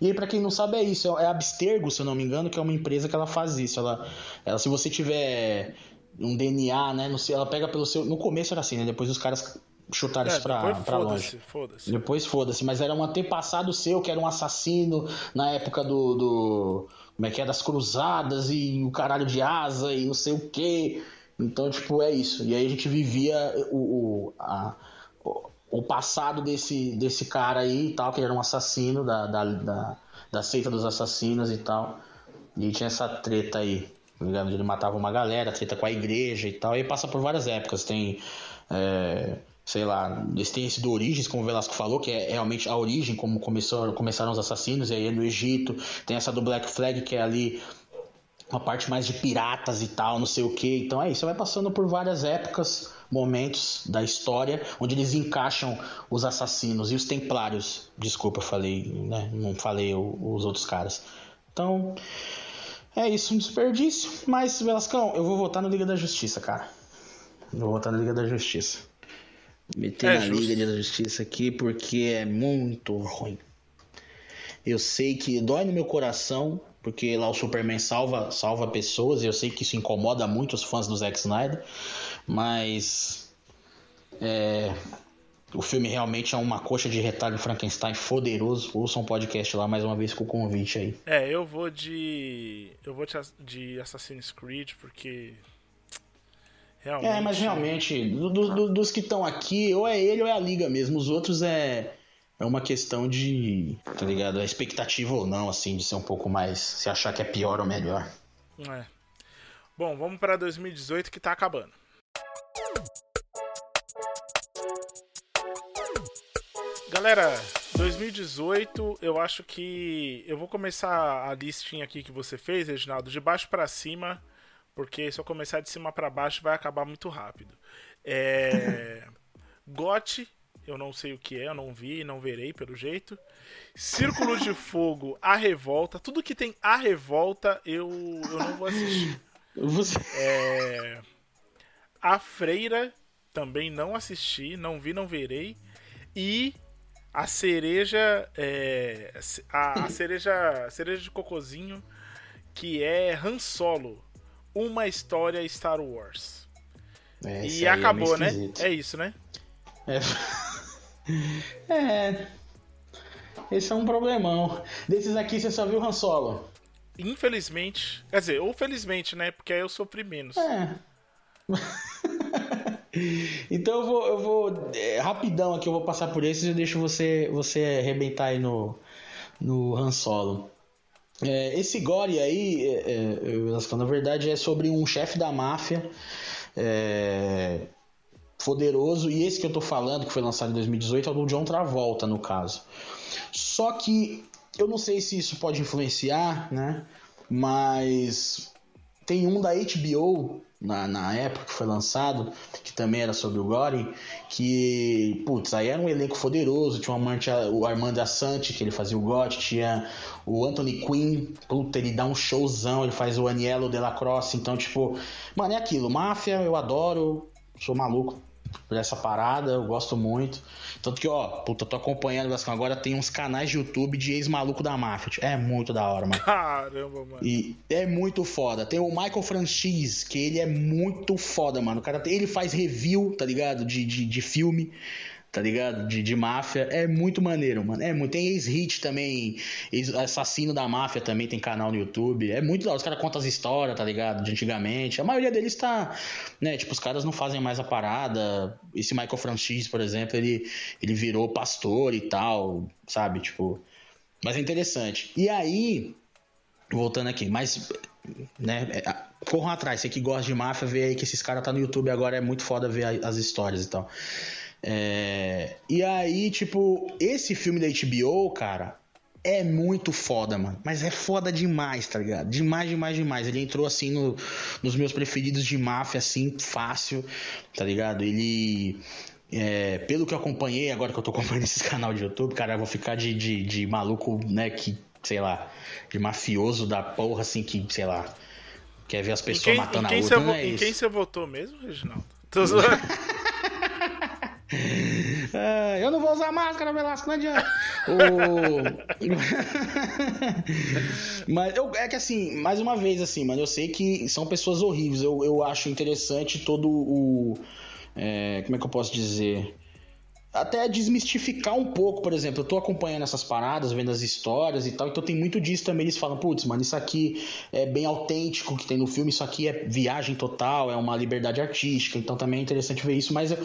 E aí, pra quem não sabe, é isso. É a Abstergo, se eu não me engano, que é uma empresa que ela faz isso. Ela, ela se você tiver um DNA, né? Não sei, ela pega pelo seu. No começo era assim, né? Depois os caras chutar é, isso pra, pra longe. Foda-se. Depois foda-se. Mas era um antepassado seu que era um assassino na época do. do como é que é? Das cruzadas e o caralho de asa e não sei o que. Então, tipo, é isso. E aí a gente vivia o, o, a, o passado desse, desse cara aí e tal, que ele era um assassino da, da, da, da seita dos assassinos e tal. E tinha essa treta aí. Tá ligado? Ele matava uma galera, treta com a igreja e tal. E passa por várias épocas. Tem. É, sei lá, eles têm esse do Origens, como o Velasco falou, que é realmente a origem, como começou, começaram os assassinos, e aí é no Egito. Tem essa do Black Flag, que é ali uma parte mais de piratas e tal, não sei o que. Então é isso, você vai passando por várias épocas, momentos da história, onde eles encaixam os assassinos e os templários. Desculpa, falei, né? Não falei os outros caras. Então, é isso, um desperdício. Mas, Velascão, eu vou votar no Liga da Justiça, cara. Eu vou votar na Liga da Justiça. Meter é na justo. Liga da Justiça aqui porque é muito ruim. Eu sei que dói no meu coração, porque lá o Superman salva, salva pessoas, e eu sei que isso incomoda muito os fãs do Zack Snyder, mas é, o filme realmente é uma coxa de retalho Frankenstein poderoso. Ouça um podcast lá mais uma vez com o convite aí. É, eu vou de. Eu vou de Assassin's Creed, porque. Realmente... É, mas realmente, do, do, dos que estão aqui, ou é ele ou é a liga mesmo. Os outros é é uma questão de, tá ligado? A expectativa ou não, assim, de ser um pouco mais. Se achar que é pior ou melhor. É. Bom, vamos para 2018 que tá acabando. Galera, 2018, eu acho que eu vou começar a listinha aqui que você fez, Reginaldo, de baixo para cima, porque se eu começar de cima para baixo vai acabar muito rápido. É... GOT, eu não sei o que é, eu não vi, não verei pelo jeito. Círculo de Fogo, A Revolta, tudo que tem A Revolta eu, eu não vou assistir. Você... É... A Freira, também não assisti, não vi, não verei. E a cereja. É... A, a cereja. A cereja de cocozinho, que é Han Solo. Uma história Star Wars. É, e é acabou, é né? É isso, né? É. É. Esse é um problemão. Desses aqui você só viu Han Solo. Infelizmente. Quer dizer, ou felizmente, né? Porque aí eu sofri menos. É. então eu vou, eu vou é, rapidão aqui, eu vou passar por esses e deixo você, você arrebentar aí no, no Han Solo. É, esse gore aí, é, é, na verdade, é sobre um chefe da máfia é, poderoso, e esse que eu tô falando, que foi lançado em 2018, é o do John Travolta, no caso. Só que eu não sei se isso pode influenciar, né? Mas tem um da HBO na, na época que foi lançado, que também era sobre o Gore, que, putz, aí era um elenco poderoso, tinha Amante, o Armando Assante, que ele fazia o Gore, tinha o Anthony Quinn, puta, ele dá um showzão, ele faz o Aniello de la Crosse, então, tipo, mano, é aquilo, máfia, eu adoro, sou maluco por essa parada, eu gosto muito. Tanto que, ó, puta, tô acompanhando agora tem uns canais de YouTube de ex-maluco da máfia. É muito da hora, mano. Caramba, mano. E é muito foda. Tem o Michael Franchise, que ele é muito foda, mano. O cara, ele faz review, tá ligado? De, de, de filme tá ligado? De, de máfia. É muito maneiro, mano. É muito. Tem ex-hit também, ex assassino da máfia também tem canal no YouTube. É muito da Os caras contam as histórias, tá ligado? De antigamente. A maioria deles tá, né? Tipo, os caras não fazem mais a parada. Esse Michael Franchise, por exemplo, ele, ele virou pastor e tal, sabe? Tipo. Mas é interessante. E aí, voltando aqui, mas. Né, é, corram atrás, você que gosta de máfia, vê aí que esses caras tá no YouTube agora, é muito foda ver as histórias e tal. É... E aí, tipo, esse filme da HBO, cara, é muito foda, mano. Mas é foda demais, tá ligado? Demais, demais, demais. Ele entrou assim no, nos meus preferidos de máfia, assim, fácil, tá ligado? Ele. É, pelo que eu acompanhei, agora que eu tô acompanhando esse canal de YouTube, cara, eu vou ficar de, de, de maluco, né, que, sei lá, de mafioso da porra, assim, que, sei lá, quer ver as pessoas quem, matando a outra. Não é em quem você votou mesmo, Reginaldo? Tô zoando. É, eu não vou usar máscara, Velasco, não adianta. Mas eu, é que assim, mais uma vez, assim, mano, eu sei que são pessoas horríveis. Eu, eu acho interessante todo o. É, como é que eu posso dizer? até desmistificar um pouco, por exemplo, eu tô acompanhando essas paradas, vendo as histórias e tal, então tem muito disso também. Eles falam, putz, mano, isso aqui é bem autêntico que tem no filme, isso aqui é viagem total, é uma liberdade artística, então também é interessante ver isso, mas eu,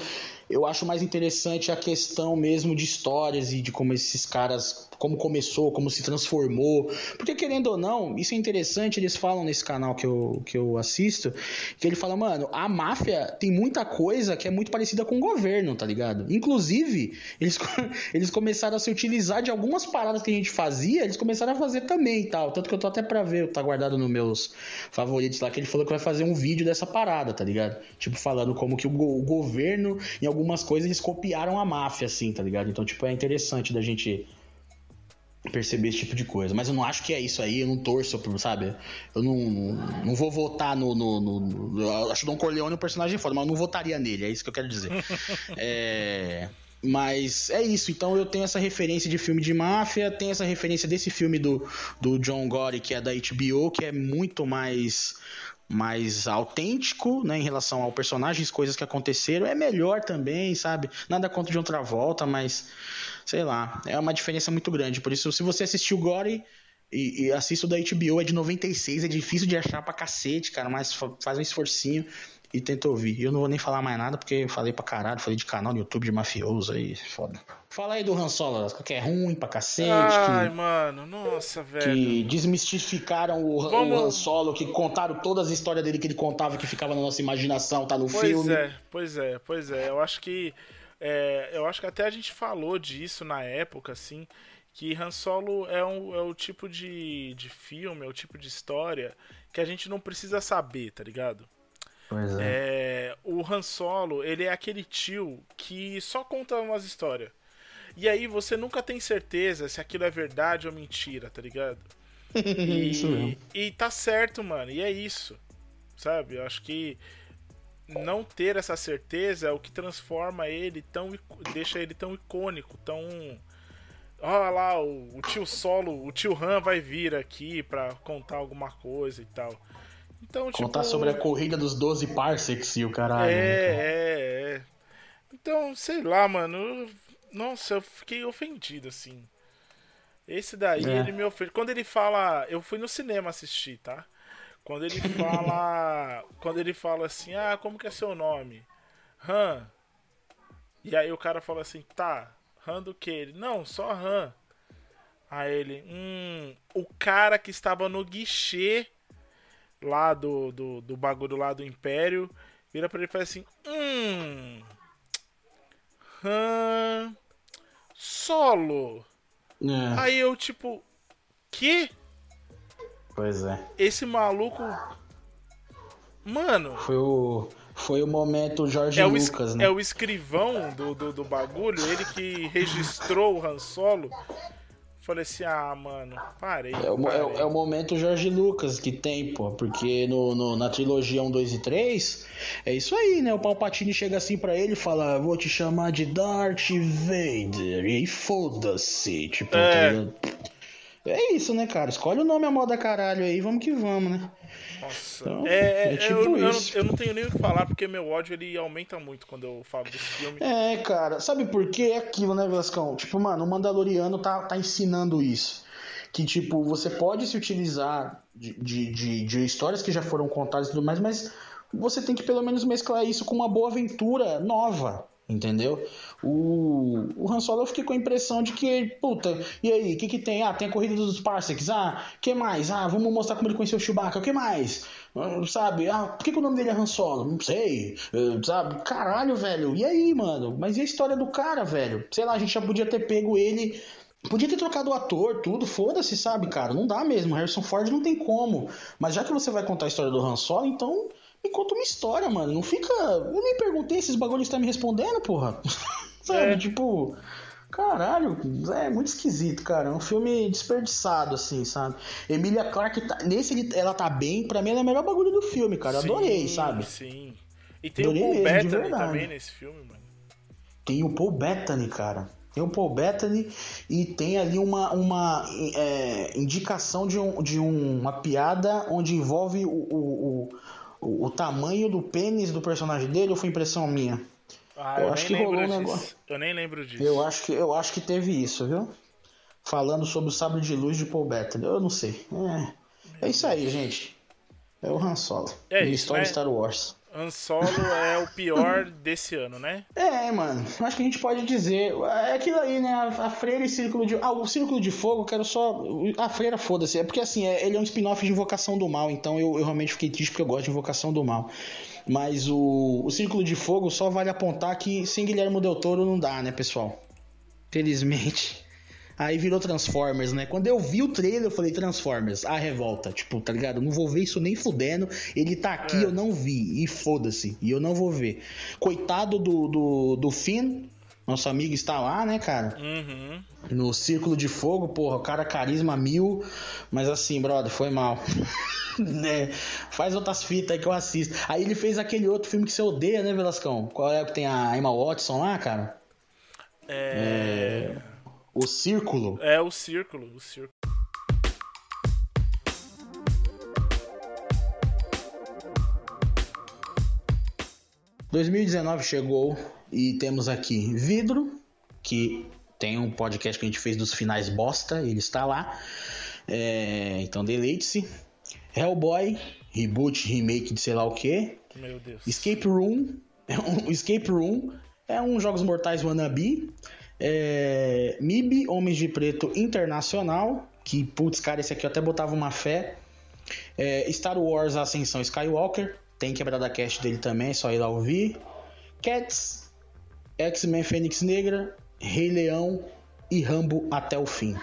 eu acho mais interessante a questão mesmo de histórias e de como esses caras, como começou, como se transformou. Porque querendo ou não, isso é interessante, eles falam nesse canal que eu, que eu assisto, que ele fala, mano, a máfia tem muita coisa que é muito parecida com o governo, tá ligado? Inclusive, eles, eles começaram a se utilizar de algumas paradas que a gente fazia, eles começaram a fazer também e tal. Tanto que eu tô até pra ver, tá guardado nos meus favoritos lá, que ele falou que vai fazer um vídeo dessa parada, tá ligado? Tipo, falando como que o, o governo, em algumas coisas, eles copiaram a máfia, assim, tá ligado? Então, tipo, é interessante da gente perceber esse tipo de coisa. Mas eu não acho que é isso aí, eu não torço, sabe? Eu não, não vou votar no. no, no, no eu acho o Don Corleone um personagem foda, mas eu não votaria nele, é isso que eu quero dizer. é. Mas é isso, então eu tenho essa referência de filme de máfia, tenho essa referência desse filme do, do John Gotti, que é da HBO, que é muito mais mais autêntico, né, em relação ao personagem, coisas que aconteceram, é melhor também, sabe? Nada contra de outra volta, mas sei lá, é uma diferença muito grande. Por isso, se você assistiu Gore e, e o da HBO, é de 96, é difícil de achar pra cacete, cara, mas faz um esforcinho e tenta ouvir. Eu não vou nem falar mais nada, porque eu falei pra caralho, falei de canal no YouTube de mafioso aí, foda. Fala aí do Han Solo, que é ruim pra cacete. Ai, que, mano, nossa, velho. Que desmistificaram o, Vamos... o Han Solo, que contaram todas as histórias dele que ele contava, que ficava na nossa imaginação, tá no pois filme. Pois é, pois é, pois é. Eu acho que. É, eu acho que até a gente falou disso na época, assim. Que Han Solo é, um, é o tipo de, de filme, é o tipo de história que a gente não precisa saber, tá ligado? Pois é. é. O Han Solo, ele é aquele tio que só conta umas histórias. E aí você nunca tem certeza se aquilo é verdade ou mentira, tá ligado? E, isso mesmo. E tá certo, mano. E é isso. Sabe? Eu acho que não ter essa certeza é o que transforma ele tão. deixa ele tão icônico, tão. Olha lá, o, o tio Solo, o tio Han vai vir aqui pra contar alguma coisa e tal. Então, tipo, Contar sobre a corrida dos 12 parsecs e o caralho. É, né, é, é. Então, sei lá, mano. Nossa, eu fiquei ofendido, assim. Esse daí, é. ele me ofende. Quando ele fala. Eu fui no cinema assistir, tá? Quando ele fala. quando ele fala assim, ah, como que é seu nome? Han. E aí o cara fala assim, tá, Han do que? Ele, não, só Han. Aí ele, hum, o cara que estava no guichê lá do, do, do bagulho lá do Império, vira pra ele e fala assim: Hum. Han. Solo. É. Aí eu, tipo. Que? Pois é. Esse maluco. Mano. Foi o. Foi o momento Jorge é Lucas, né? É o escrivão do, do, do bagulho, ele que registrou o Han Solo. Falei assim, ah, mano, parei. É o, parei. É, é, o momento Jorge Lucas que tem, pô. Porque no, no, na trilogia 1, 2 e 3, é isso aí, né? O Palpatine chega assim para ele e fala: Vou te chamar de Darth Vader. E aí foda-se. Tipo, é. é isso, né, cara? Escolhe o nome a moda caralho aí, vamos que vamos, né? Nossa. Então, é, é, tipo eu, eu, eu, não tenho nem o que falar, porque meu ódio ele aumenta muito quando eu falo desse filme. É, cara, sabe por quê? É aquilo, né, Velascão? Tipo, mano, o Mandaloriano tá, tá ensinando isso. Que, tipo, você pode se utilizar de, de, de, de histórias que já foram contadas e tudo mais, mas você tem que pelo menos mesclar isso com uma boa aventura nova, entendeu? O, o Han Solo eu fiquei com a impressão de que, puta, e aí, o que que tem? Ah, tem a corrida dos Parsecs, ah, que mais? Ah, vamos mostrar como ele conheceu o Chewbacca, o que mais? Ah, sabe? Ah, por que, que o nome dele é Han Solo? Não sei, uh, sabe? Caralho, velho, e aí, mano? Mas e a história do cara, velho? Sei lá, a gente já podia ter pego ele Podia ter trocado o ator, tudo, foda-se, sabe, cara? Não dá mesmo. Harrison Ford não tem como. Mas já que você vai contar a história do Han Solo, então me conta uma história, mano. Não fica. Eu nem perguntei esses bagulhos estão me respondendo, porra. Sabe, é. tipo. Caralho, é muito esquisito, cara. É um filme desperdiçado, assim, sabe? Emilia Clarke, tá, nesse ela tá bem, pra mim ela é o melhor bagulho do filme, cara. Sim, Adorei, sabe? Sim. E tem Adorei o Paul mesmo, Bettany também nesse filme, mano. Tem o Paul Bettany, cara. Tem o Paul Bettany e tem ali uma, uma é, indicação de, um, de um, uma piada onde envolve o, o, o, o, tamanho do pênis do personagem dele ou foi impressão minha? Ah, eu, eu acho que rolou um negócio. Eu nem lembro disso. Eu acho, que, eu acho que teve isso, viu? Falando sobre o sabre de luz de Paul Bettany. Eu não sei. É, é isso aí, gente. É o Han Solo. É isso, história né? Star Wars. Han Solo é o pior desse ano, né? É, mano. Acho que a gente pode dizer. É aquilo aí, né? A, freira e círculo de. Ah, o círculo de fogo, quero só. A freira, foda-se. É porque assim, é, ele é um spin-off de Invocação do Mal, então eu, eu realmente fiquei triste porque eu gosto de Invocação do Mal. Mas o, o Círculo de Fogo só vale apontar que sem Guilherme Del Toro não dá, né, pessoal? Felizmente. Aí virou Transformers, né? Quando eu vi o trailer, eu falei Transformers, a revolta. Tipo, tá ligado? não vou ver isso nem fudendo. Ele tá aqui, é. eu não vi. E foda-se. E eu não vou ver. Coitado do, do, do Finn. Nosso amigo está lá, né, cara? Uhum. No Círculo de Fogo, porra, o cara carisma mil. Mas assim, brother, foi mal. né? Faz outras fitas aí que eu assisto. Aí ele fez aquele outro filme que você odeia, né, Velascão? Qual é que tem a Emma Watson lá, cara? É. é... O Círculo. É, o Círculo, o Círculo. ...2019 chegou e temos aqui Vidro, que tem um podcast que a gente fez dos finais bosta, ele está lá. É, então deleite-se. Hellboy, reboot, remake de sei lá o que. Meu Deus. Escape Room, é um, Escape Room é um Jogos Mortais wannabe. É, MIB, Homens de Preto Internacional, que, putz, cara, esse aqui eu até botava uma fé. É, Star Wars Ascensão Skywalker, tem quebrada cast dele também, é só ir lá ouvir. Cats, X-Men Fênix Negra, Rei Leão e Rambo até o fim.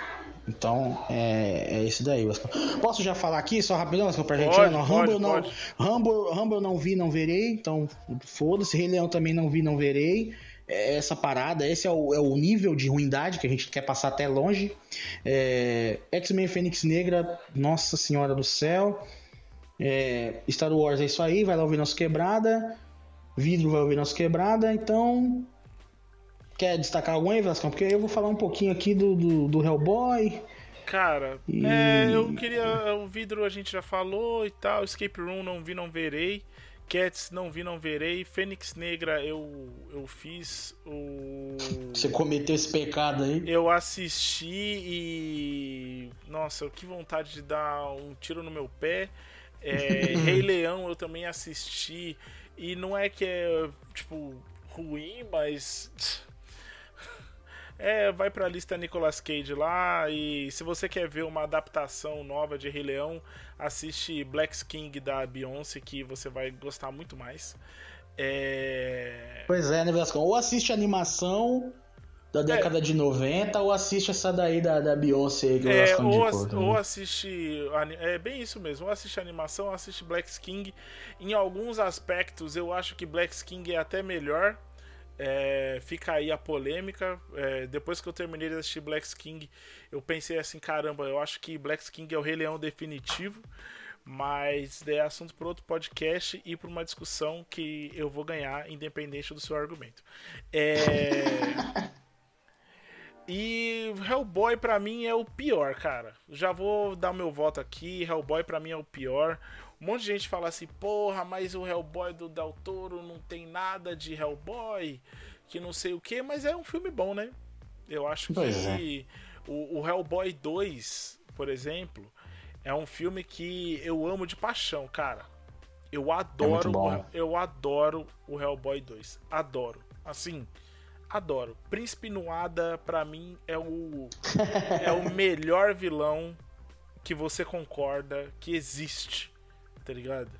Então, é, é isso daí. Posso já falar aqui, só rapidão, pra gente? Pode, não, Rambo, não, Rambo, Rambo eu não vi, não verei. Então, foda-se. Rei Leão também não vi, não verei. É essa parada, esse é o, é o nível de ruindade que a gente quer passar até longe. É, X-Men Fênix Negra, nossa senhora do céu. É, Star Wars é isso aí, vai lá ouvir nosso quebrada. Vidro vai ouvir nosso quebrada. Então, quer destacar algum aí, Vascão? Porque eu vou falar um pouquinho aqui do, do, do Hellboy. Cara, e... é, eu queria. O vidro a gente já falou e tal. Escape Room não vi, não verei. Cats não vi, não verei. Fênix Negra eu, eu fiz o. Você cometeu esse pecado aí? Eu assisti e. Nossa, que vontade de dar um tiro no meu pé. É, Rei Leão eu também assisti. E não é que é, tipo, ruim, mas é, vai pra lista Nicolas Cage lá e se você quer ver uma adaptação nova de Rei Leão, assiste Black King da Beyoncé que você vai gostar muito mais. É... Pois é, né, Velascão? Ou assiste a animação da década é. de 90 ou assiste essa daí da, da Beyoncé que eu é, ou, ass, ou assiste é bem isso mesmo ou assiste a animação ou assiste Black King em alguns aspectos eu acho que Black King é até melhor é, fica aí a polêmica. É, depois que eu terminei de assistir Black King, eu pensei assim: caramba, eu acho que Black King é o Rei Leão definitivo. Mas é assunto para outro podcast e para uma discussão que eu vou ganhar, independente do seu argumento. É. E Hellboy para mim é o pior, cara. Já vou dar meu voto aqui. Hellboy para mim é o pior. Um monte de gente fala assim, porra, mas o Hellboy do Del Toro não tem nada de Hellboy, que não sei o que, mas é um filme bom, né? Eu acho pois que é. o, o Hellboy 2, por exemplo, é um filme que eu amo de paixão, cara. Eu adoro, é eu adoro o Hellboy 2. Adoro. Assim, adoro. Príncipe Nuada para mim é o é o melhor vilão que você concorda que existe tá ligado?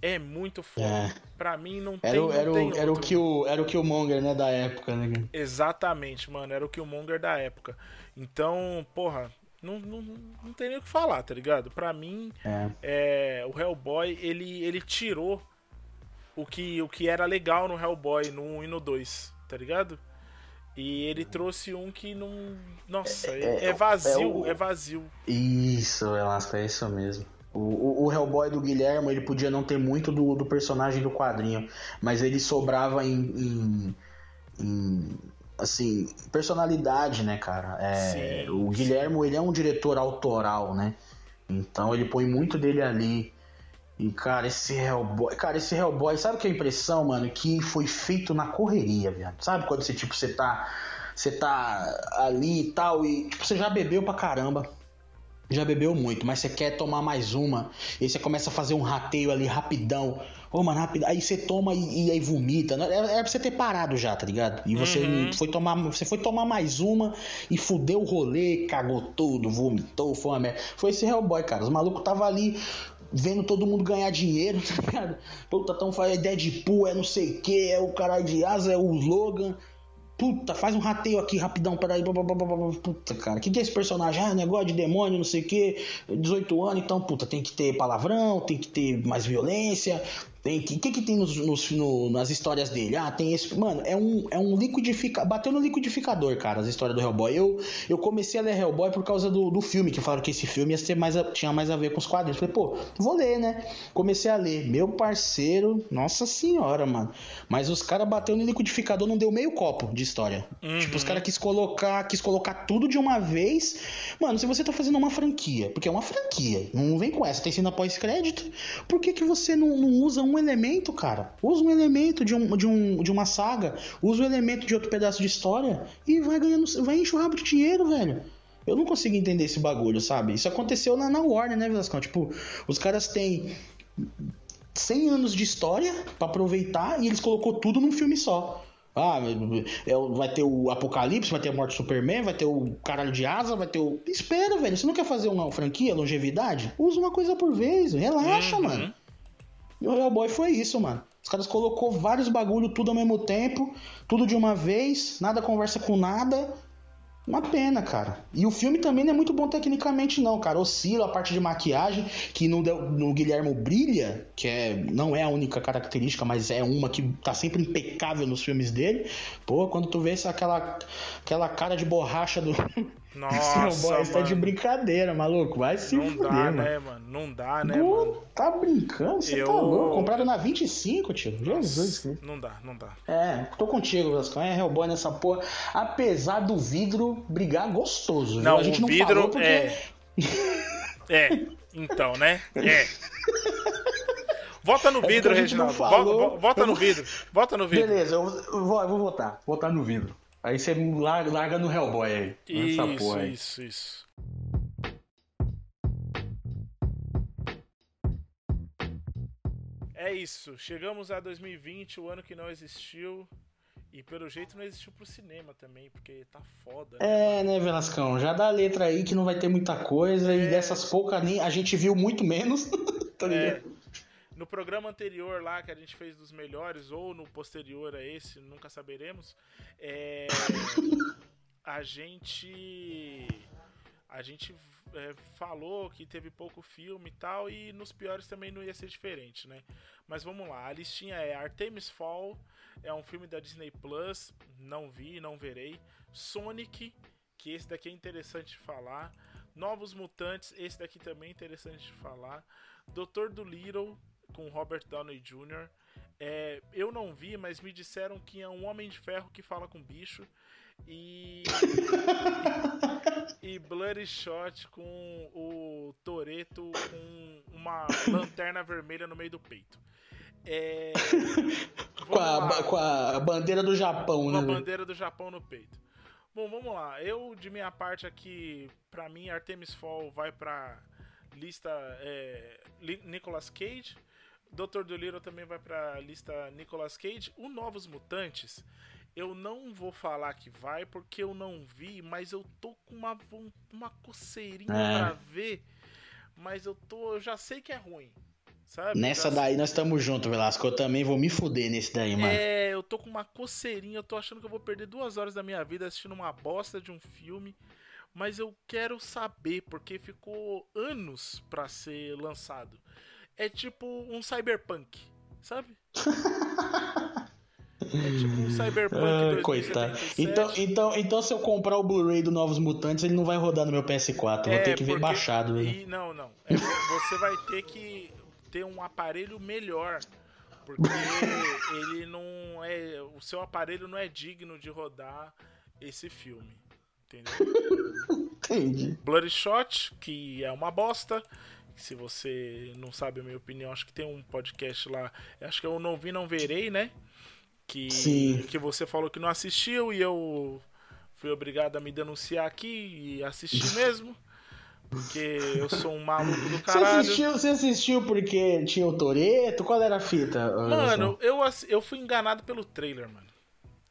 É muito foda. É. Pra mim não era, tem, não era, tem o, era o que o Era o Killmonger, né, da época, né? Exatamente, mano. Era o Killmonger da época. Então, porra, não, não, não tem nem o que falar, tá ligado? Pra mim, é. É, o Hellboy, ele, ele tirou o que, o que era legal no Hellboy, no 1 e no 2, tá ligado? E ele trouxe um que não. Nossa, é, é, é vazio, é, o... é, vazio. Isso, Velasco, é isso mesmo. O, o, Hellboy do Guilherme ele podia não ter muito do, do personagem do quadrinho, mas ele sobrava em, em, em assim personalidade, né, cara? É, sim, o Guilherme ele é um diretor autoral, né? Então ele põe muito dele ali. E, cara, esse Hellboy. Cara, esse Hellboy, sabe o que é a impressão, mano? Que foi feito na correria, velho. Sabe quando você, tipo, você tá. Você tá ali e tal, e tipo, você já bebeu pra caramba. Já bebeu muito, mas você quer tomar mais uma. E aí você começa a fazer um rateio ali rapidão. Ô, mano, rápido. Aí você toma e, e aí vomita. Era, era pra você ter parado já, tá ligado? E você Uhum. foi tomar. Você foi tomar mais uma e fudeu o rolê, cagou tudo, vomitou, foi uma merda. Foi esse Hellboy, cara. Os malucos tava ali vendo todo mundo ganhar dinheiro, tá ligado? Puta, tão fazendo Deadpool, é não sei o que, é o caralho de asa, é o Logan. Puta, faz um rateio aqui rapidão, peraí. Puta, cara, o que, que é esse personagem? Ah, negócio de demônio, não sei o que, 18 anos, então, puta, tem que ter palavrão, tem que ter mais violência. Tem que. O que, que tem nos, nos- no- nas histórias dele? Ah, tem esse. Mano, é um, é um liquidificador. Bateu no liquidificador, cara, as histórias do Hellboy. Eu, eu comecei a ler Hellboy por causa do, do filme, que falaram que esse filme ia ser mais a- tinha mais a ver com os quadrinhos. Falei, pô, vou ler, né? Comecei a ler. Meu parceiro, nossa senhora, mano. Mas os caras bateu no liquidificador, não deu meio copo de história. Tipo, os caras quis colocar, quis colocar tudo de uma vez. Mano, se você tá fazendo uma franquia, porque é uma franquia, não vem com essa, tem cena pós-crédito, por que, que você não, não usa um elemento, cara? Usa um elemento de, um, de, um, de uma saga, usa um elemento de outro pedaço de história e vai ganhando, vai encher o rabo de dinheiro, velho. Eu não consigo entender esse bagulho, sabe? Isso aconteceu na, na Warner, né, Velascão? Tipo, os caras têm 100 anos de história pra aproveitar e eles colocou tudo num filme só. Ah, é vai ter o Apocalipse, vai ter a morte do Superman, vai ter o caralho de asa, vai ter o. Espera, velho. Você não quer fazer uma franquia, longevidade? Usa uma coisa por vez, relaxa, Uhum. mano. E o Hellboy foi isso, mano. Os caras colocou vários bagulho tudo ao mesmo tempo, tudo de uma vez, nada conversa com nada. Uma pena, cara. E o filme também não é muito bom tecnicamente, não, cara. Oscila a parte de maquiagem, que no, no Guilhermo brilha, que é, não é a única característica, mas é uma que tá sempre impecável nos filmes dele. Pô, quando tu vê aquela, aquela cara de borracha do. Nossa, Hellboy, você tá de brincadeira, maluco. Vai se Não fuder, dá, mano. né, mano? Não dá, né, Pô, mano? tá brincando? Você Eu- tá louco? Comprado na 25, tio. Jesus Cristo. Não dá, não dá. É, tô contigo, Vascão. É Hellboy nessa porra. Apesar do vidro brigar gostoso. viu? Não, a gente o não vidro falou porque... é. É, então, né? É. Vota no porque vidro, não Reginaldo. Vo- falou. vo- Vota no vidro. Vota no vidro. Beleza, eu vou, eu vou votar. Votar no vidro. Aí você larga, larga no Hellboy aí. Isso, porra aí. isso, isso. É isso. Chegamos a 2020, o ano que não existiu. E pelo jeito não existiu pro cinema também, porque tá foda. né? É, né, Velascão? Já dá a letra aí que não vai ter muita coisa. E dessas poucas nem a gente viu muito menos. tá É. No programa anterior lá que a gente fez dos melhores, ou no posterior a esse, nunca saberemos, é, a gente. A gente é, falou que teve pouco filme e tal, e nos piores também não ia ser diferente, né? Mas vamos lá, a listinha é Artemis Fall, é um filme da Disney Plus, não vi, não verei. Sonic, que esse daqui é interessante de falar. Novos Mutantes, esse daqui também é interessante de falar. Doutor Dolittle, com Robert Downey Jr. É, eu não vi, mas me disseram que é um Homem de Ferro que fala com bicho. E. e Bloodshot com o Toreto com uma lanterna vermelha no meio do peito. É. Com a, com a bandeira do Japão, Com né? a velho? bandeira do Japão no peito. Bom, vamos lá. Eu, de minha parte aqui, pra mim, Artemis Fall vai pra lista é, Nicolas Cage. Dr. Dolittle também vai pra lista Nicolas Cage. O Novos Mutantes, eu não vou falar que vai porque eu não vi, mas eu tô com uma, uma coceirinha É. pra ver. Mas eu tô. Eu já sei que é ruim. Sabe? Nessa daí nós estamos juntos, Velasco. Eu também vou me fuder nesse daí, mano. é, eu tô com uma coceirinha, eu tô achando que eu vou perder duas horas da minha vida assistindo uma bosta de um filme. Mas eu quero saber, porque ficou anos pra ser lançado. É tipo um cyberpunk, sabe? É tipo um cyberpunk coitado. 2077. Então, então, então, se eu comprar o Blu-ray do Novos Mutantes, ele não vai rodar no meu PS4. Eu vou É, ter que ver baixado. né? e- não, não. É, você vai ter que ter um aparelho melhor. Porque ele não é. O seu aparelho não é digno de rodar esse filme. Entendeu? Entendi. Bloodshot, que é uma bosta. Se você não sabe a minha opinião, acho que tem um podcast lá. Acho que eu não vi, não verei, né? Que, Sim. que você falou que não assistiu e eu fui obrigado a me denunciar aqui e assistir mesmo. Porque eu sou um maluco do Você caralho. assistiu, você assistiu porque tinha o Toreto? Qual era a fita? Mano, eu, eu fui enganado pelo trailer, mano.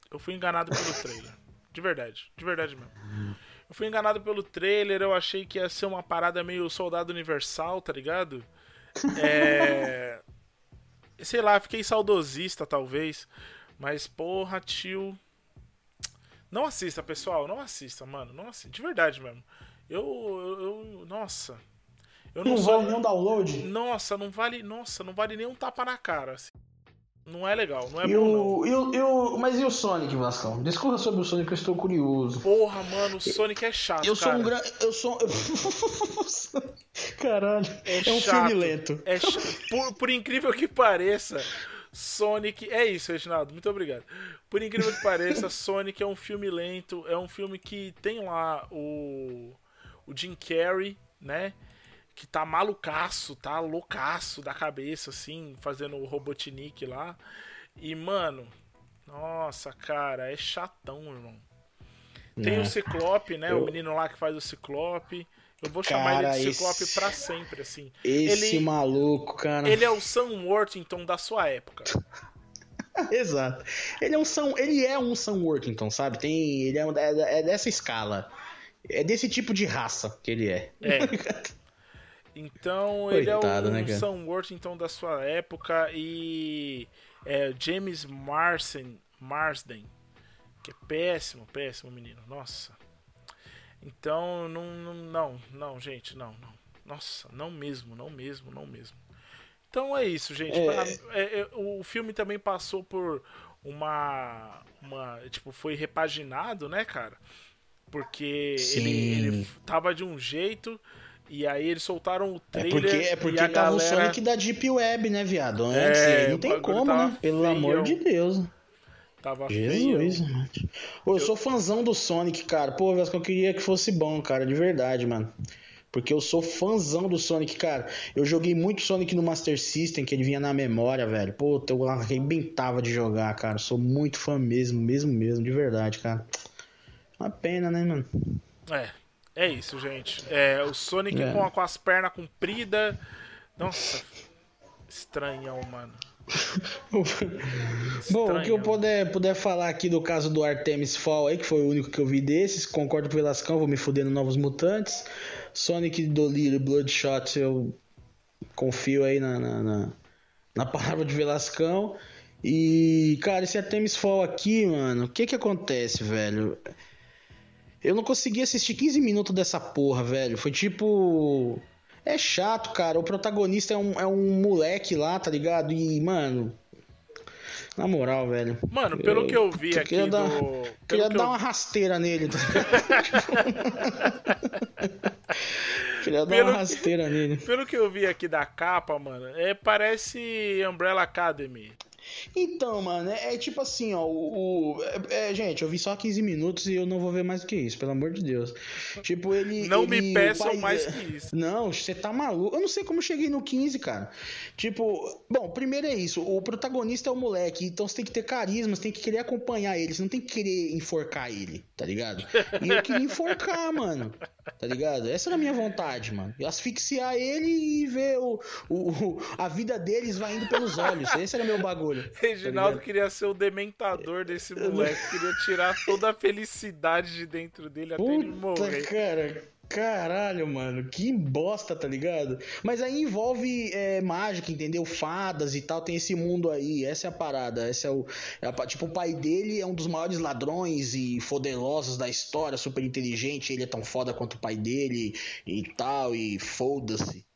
Eu fui enganado pelo trailer. De verdade, de verdade mesmo. Eu fui enganado pelo trailer, eu achei que ia ser uma parada meio soldado universal, tá ligado? É. Sei lá, fiquei saudosista talvez. Mas, porra, tio. Não assista, pessoal, não assista, mano. Não assista, de verdade mesmo. Eu. eu, eu- nossa. Eu não, não sou. vale nenhum download? Nossa, não vale. Nossa, não vale nem um tapa na cara. assim. Não é legal, não é E bom não. o, e, o, e o- mas e o Sonic, Vascão? Discorra sobre o Sonic, eu estou curioso. Porra, mano, o Sonic é chato, Eu sou cara. um grande. Eu sou. Caralho. É É, um chato. filme lento. É cha- por, por incrível que pareça, Sonic. É isso, Reginaldo, muito obrigado. Por incrível que pareça, Sonic é um filme lento. É um filme que tem lá o. O Jim Carrey, né? Que tá malucaço, tá loucaço da cabeça, assim, fazendo o Robotnik lá. E, mano, nossa, cara, é chatão, irmão. Tem É. o Ciclope, né? Eu- O menino lá que faz o Ciclope. Eu vou chamar Cara, ele de Ciclope esse- pra sempre, assim. Esse ele- maluco, cara. Ele é o Sam Worthington da sua época. Exato. Ele é um Sam, ele é um Sam Worthington, sabe? Tem, ele é, um- é, é dessa escala. É desse tipo de raça que ele é. É. Então ele é Coitado, o né, cara? Sam Worthington da sua época e é, James Marsden, Marsden, que é péssimo, péssimo menino. Nossa. Então não, não, não, não, gente, não, não. Nossa, não mesmo, não mesmo, não mesmo. Então é isso, gente. É. É, é, o filme também passou por uma, uma, tipo, foi repaginado, né, cara? Porque ele, Sim. ele tava de um jeito e aí eles soltaram o É trailer porque, é porque a tava o galera... Sonic da Deep Web, né, viado? Antes, É, não o tem como, né? Pelo amor de Deus. Tava Jesus, feio. mano. Pô, eu, sou fãzão do Sonic, cara. Pô, Vasco, eu queria que fosse bom, cara, de verdade, mano. Porque eu sou fãzão do Sonic, cara. Eu joguei muito Sonic no Master System, que ele vinha na memória, velho. Pô, eu arrebentava de jogar, cara. Sou muito fã mesmo, mesmo, mesmo, de verdade, cara. Uma pena, né, mano? É, é isso, gente. É, o Sonic É. com, com as pernas compridas. Nossa, estranhão, mano. Bom, o que eu puder, puder falar aqui do caso do Artemis Fall aí, que foi o único que eu vi desses, concordo com o Velascão, vou me fuder no Novos Mutantes. Sonic Dolittle e Bloodshot, eu confio aí na, na, na, na palavra de Velascão. E, cara, esse Artemis Fall aqui, mano, o que que acontece, velho? Eu não consegui assistir 15 minutos dessa porra, velho. Foi tipo. É chato, cara. O protagonista é um, é um moleque lá, tá ligado? E, mano. Na moral, velho. Mano, pelo que eu vi eu aqui queria do. dar- Queria que dar eu- uma rasteira nele. tá? Queria dar Pelo uma que- rasteira nele. Pelo que eu vi aqui da capa, mano, é, parece Umbrella Academy. Então, mano, é, é tipo assim, ó. O, o- é, é, gente, eu vi só 15 minutos e eu não vou ver mais do que isso, pelo amor de Deus. Tipo, ele. Não ele- me peçam pai- mais que isso. Não, você tá maluco. Eu não sei como cheguei no 15, cara. Tipo, bom, primeiro é isso. O protagonista é o moleque, então você tem que ter carisma, você tem que querer acompanhar ele, você não tem que querer enforcar ele, tá ligado? E eu queria enforcar, mano. Tá ligado? Essa era a minha vontade, mano. Asfixiar ele e ver o, o, o- a vida deles vai indo pelos olhos. Esse era meu bagulho. tá Reginaldo ligado? queria ser o dementador desse moleque. Queria tirar toda a felicidade de dentro dele até ele Puta, morrer. cara. Caralho, mano, que bosta, tá ligado? Mas aí envolve é, mágica, entendeu? Fadas e tal, tem esse mundo aí, essa é a parada. Essa é o. é a tipo, o pai dele é um dos maiores ladrões e foderosos da história, super inteligente, ele é tão foda quanto o pai dele e tal, e foda-se.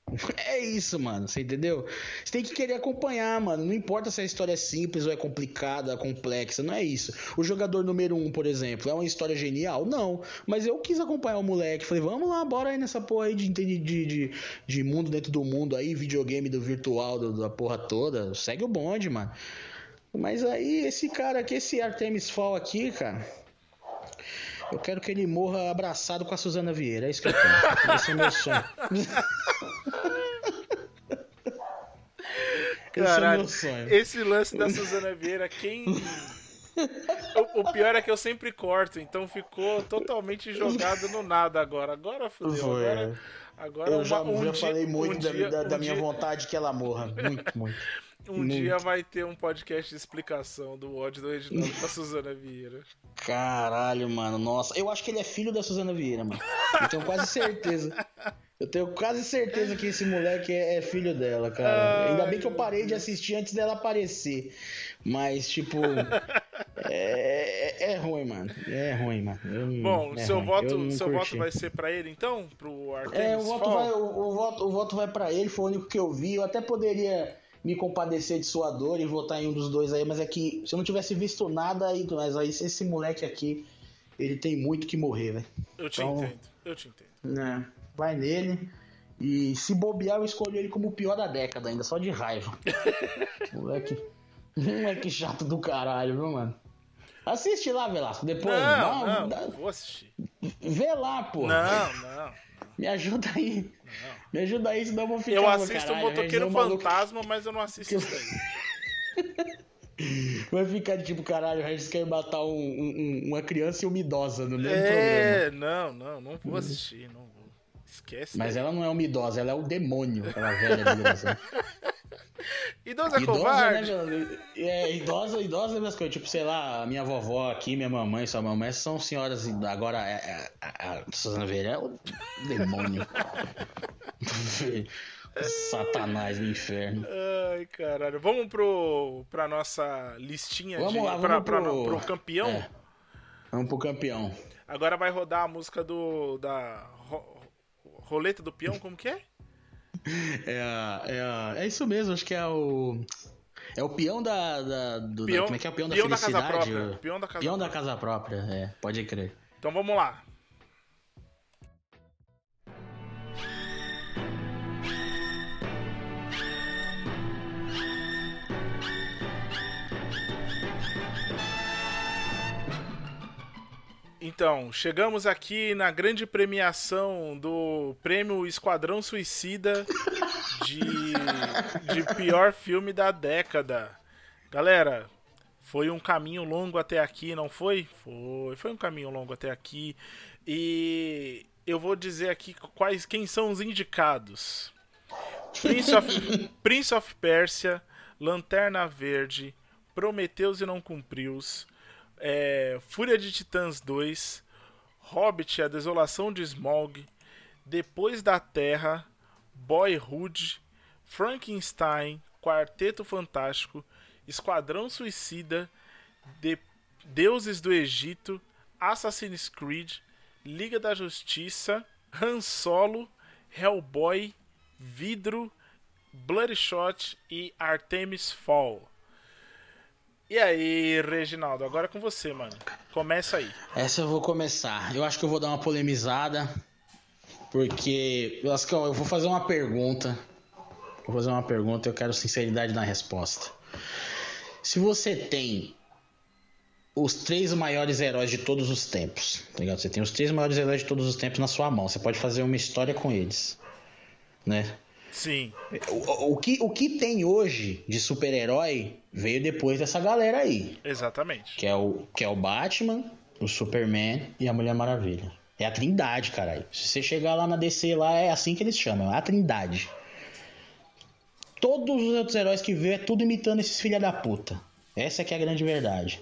É isso, mano, você entendeu? Você tem que querer acompanhar, mano. Não importa se a história é simples ou é complicada, complexa, não é isso. O jogador número um, por exemplo, é uma história genial? Não. Mas eu quis acompanhar o moleque. Falei, vamos lá, bora aí nessa porra aí de, de, de, de, mundo dentro do mundo aí, videogame do virtual do- da porra toda. Segue o bonde, mano. Mas aí, esse cara aqui, esse Artemis Fall aqui, cara. Eu quero que ele morra abraçado com a Suzana Vieira. É isso que eu quero. Esse é meu sonho. Caralho, esse, é esse lance da Suzana Vieira, quem. o, o, pior é que eu sempre corto, então ficou totalmente jogado no nada agora. Agora fodeu. Agora, agora eu uma, já, um já dia, falei muito um da, dia, da, da um minha dia... vontade que ela morra. Muito, muito. Um muito. dia vai ter um podcast de explicação do ódio do Reginaldo pra Suzana Vieira. Caralho, mano. Nossa, eu acho que ele é filho da Suzana Vieira, mano. Eu tenho quase certeza. Eu tenho quase certeza que esse moleque é, é filho dela, cara. Ai, Ainda bem que eu parei de assistir antes dela aparecer. Mas, tipo. é, é, é, ruim, mano. É ruim, mano. Eu, Bom, é seu, ruim. Voto, seu voto vai ser pra ele, então? Pro Artemis É, o voto, vai, o, o, voto, o voto vai pra ele, foi o único que eu vi. Eu até poderia me compadecer de sua dor e votar em um dos dois aí, mas é que se eu não tivesse visto nada aí, mas aí esse moleque aqui, ele tem muito que morrer, velho. Eu te então, entendo, eu te entendo. Né, vai nele. E se bobear, eu escolho ele como o pior da década, ainda só de raiva. moleque. Moleque chato do caralho, viu, mano? Assiste lá, Velasco, depois. Não, não, não, vou assistir. Vê lá, pô. Não, não. Me ajuda aí. Não. Me ajuda aí, senão eu vou ficar Eu assisto o Motoqueiro Fantasma, maluco... mas eu não assisto isso aí. Vai ficar tipo, caralho, o Regis quer matar um, um, uma criança e uma idosa no mesmo é, programa. não, não, não vou assistir, não vou. Esquece. Mas ela não é uma idosa, ela é o demônio, aquela velha idosa. idosa, idosa covarde. Né, é, idosa, idosa é a mesma coisa. Tipo, sei lá, minha vovó aqui, minha mamãe, sua mamãe são senhoras. Agora, a, a, a Suzana Vieira é o demônio. Satanás no inferno. Ai, caralho. Vamos pro, pra nossa listinha vamos de. Lá, vamos pra, pro... Pra, pro campeão? É. Vamos pro campeão. Agora vai rodar a música do. da roleta do peão, como que é? É, é, é isso mesmo, acho que é o. É o peão da. da do, peão, da, como é que é o peão da peão felicidade? Da casa própria, peão da casa peão própria. da casa própria, é, pode crer. Então vamos lá. Então, chegamos aqui na grande premiação do prêmio Esquadrão Suicida de, de pior filme da década. Galera, foi um caminho longo até aqui, não foi? Foi, foi um caminho longo até aqui. E eu vou dizer aqui quais quem são os indicados. Prince of, Prince of Persia, Lanterna Verde, Prometeus e Não Cumprius, é, Fúria de Titãs 2, Hobbit, A Desolação de Smaug, Depois da Terra, Boyhood, Frankenstein, Quarteto Fantástico, Esquadrão Suicida, de Deuses do Egito, Assassin's Creed, Liga da Justiça, Han Solo, Hellboy, Vidro, Bloodshot e Artemis Fall. E aí, Reginaldo, agora é com você, mano. Começa aí. Essa eu vou começar. Eu acho que eu vou dar uma polemizada. Porque eu acho que eu vou fazer uma pergunta. Vou fazer uma pergunta e eu quero sinceridade na resposta. Se você tem os três maiores heróis de todos os tempos, tá ligado? Você tem os três maiores heróis de todos os tempos na sua mão. Você pode fazer uma história com eles, né? Sim. O, o, que, o que tem hoje de super-herói veio depois dessa galera aí. Exatamente. Que é o, que é o Batman, o Superman e a Mulher Maravilha. É a Trindade, caralho. Se você chegar lá na DC, lá é assim que eles chamam, é a Trindade. Todos os outros heróis que veio é tudo imitando esses filha da puta. Essa é que é a grande verdade.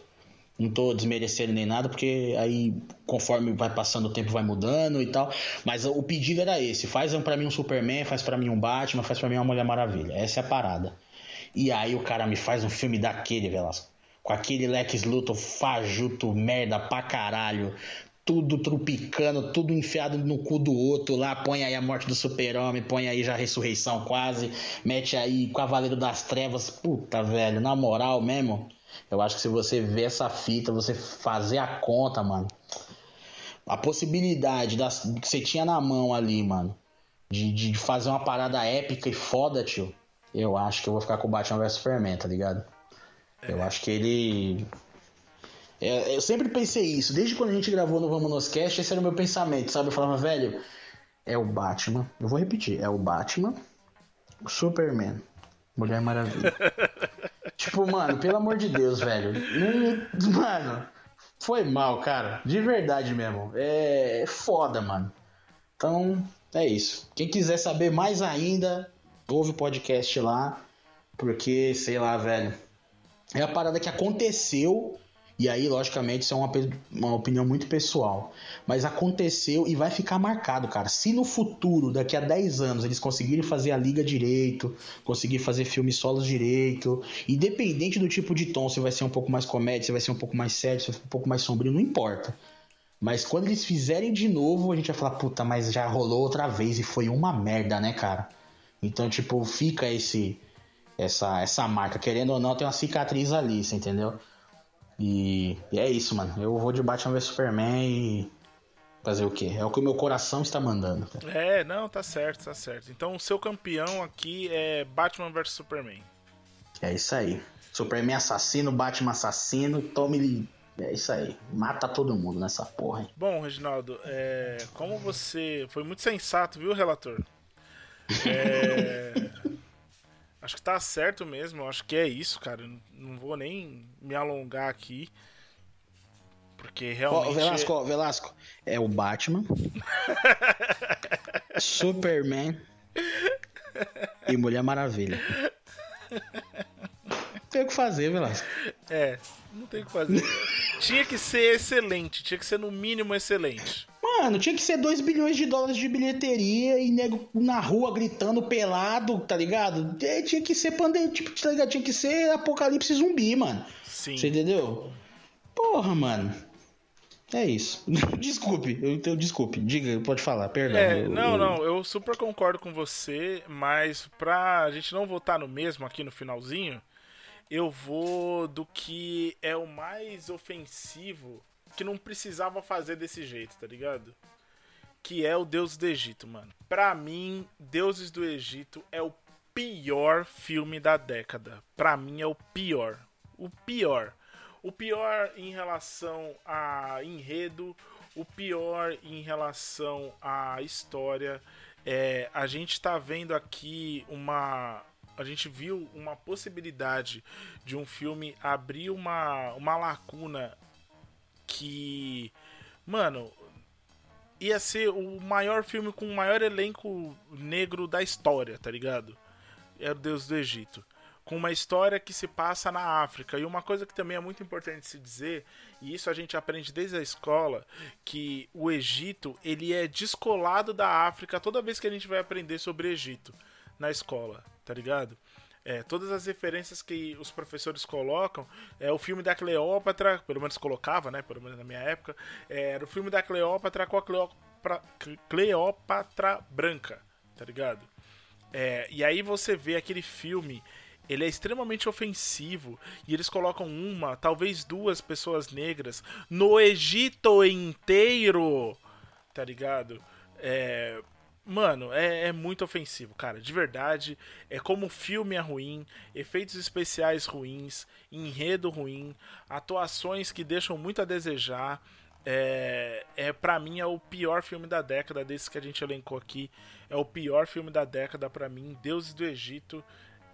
Não tô desmerecendo nem nada, porque aí, conforme vai passando o tempo, vai mudando e tal. Mas o pedido era esse: faz para mim um Superman, faz para mim um Batman, faz para mim uma Mulher Maravilha. Essa é a parada. E aí o cara me faz um filme daquele, Velasco. Com aquele Lex Luthor fajuto, merda pra caralho. Tudo trupicando, tudo enfiado no cu do outro lá. Põe aí a morte do super-homem, põe aí já a ressurreição quase. Mete aí Cavaleiro das Trevas. Puta, velho, na moral mesmo. Eu acho que se você ver essa fita, você fazer a conta, mano. A possibilidade das, que você tinha na mão ali, mano. De, de fazer uma parada épica e foda, tio. Eu acho que eu vou ficar com o Batman vs Superman, tá ligado? É. Eu acho que ele. É, eu sempre pensei isso. Desde quando a gente gravou no Vamos Nos Cast, esse era o meu pensamento, sabe? Eu falava, velho, é o Batman. Eu vou repetir: é o Batman, o Superman, Mulher Maravilha. tipo, mano, pelo amor de Deus, velho. Mano, foi mal, cara. De verdade mesmo. É foda, mano. Então, é isso. Quem quiser saber mais ainda, ouve o podcast lá. Porque, sei lá, velho. É a parada que aconteceu e aí, logicamente, isso é uma, uma opinião muito pessoal. Mas aconteceu e vai ficar marcado, cara. Se no futuro, daqui a 10 anos, eles conseguirem fazer a liga direito, conseguir fazer filmes solos direito, independente do tipo de tom, se vai ser um pouco mais comédia, se vai ser um pouco mais sério, se vai ser um pouco mais sombrio, não importa. Mas quando eles fizerem de novo, a gente vai falar, puta, mas já rolou outra vez e foi uma merda, né, cara? Então, tipo, fica esse essa essa marca, querendo ou não, tem uma cicatriz ali, você entendeu? E, e, é isso, mano. Eu vou de Batman vs Superman e. Fazer o quê? É o que o meu coração está mandando. Cara. É, não, tá certo, tá certo. Então o seu campeão aqui é Batman vs Superman. É isso aí. Superman assassino, Batman assassino, tome. É isso aí. Mata todo mundo nessa porra. Hein? Bom, Reginaldo, é... como você. Foi muito sensato, viu, relator? É. Acho que tá certo mesmo, acho que é isso, cara. Não vou nem me alongar aqui. Porque realmente. Oh, Velasco, Velasco, é o Batman, Superman e Mulher Maravilha. Tem o que fazer, Velasco. É, não tem o que fazer. tinha que ser excelente, tinha que ser no mínimo excelente. Mano, tinha que ser 2 bilhões de dólares de bilheteria e nego na rua gritando pelado, tá ligado? E tinha que ser pandemia, tipo, tá ligado? Tinha que ser apocalipse zumbi, mano. Sim. Você entendeu? Porra, mano. É isso. desculpe, eu, eu, desculpe. Diga, pode falar, perdão. É, não, eu, não, eu super concordo com você, mas pra gente não votar no mesmo aqui no finalzinho, eu vou do que é o mais ofensivo que não precisava fazer desse jeito, tá ligado? Que é o Deus do Egito, mano. Pra mim, Deuses do Egito é o pior filme da década. Pra mim é o pior. O pior. O pior em relação a enredo, o pior em relação à história. É, a gente tá vendo aqui uma. A gente viu uma possibilidade de um filme abrir uma, uma lacuna que, mano, ia ser o maior filme com o maior elenco negro da história, tá ligado? É o Deus do Egito. Com uma história que se passa na África. E uma coisa que também é muito importante se dizer, e isso a gente aprende desde a escola, que o Egito, ele é descolado da África toda vez que a gente vai aprender sobre Egito na escola, tá ligado? É, todas as referências que os professores colocam, é o filme da Cleópatra, pelo menos colocava, né? Pelo menos na minha época, é, era o filme da Cleópatra com a Cleópatra, Cleópatra branca, tá ligado? É, e aí você vê aquele filme, ele é extremamente ofensivo e eles colocam uma, talvez duas pessoas negras no Egito inteiro, tá ligado? É, Mano, é, é, muito ofensivo, cara. De verdade. É como o filme é ruim, efeitos especiais ruins, enredo ruim, atuações que deixam muito a desejar. É, é para mim é o pior filme da década desse que a gente elencou aqui. É o pior filme da década para mim. Deuses do Egito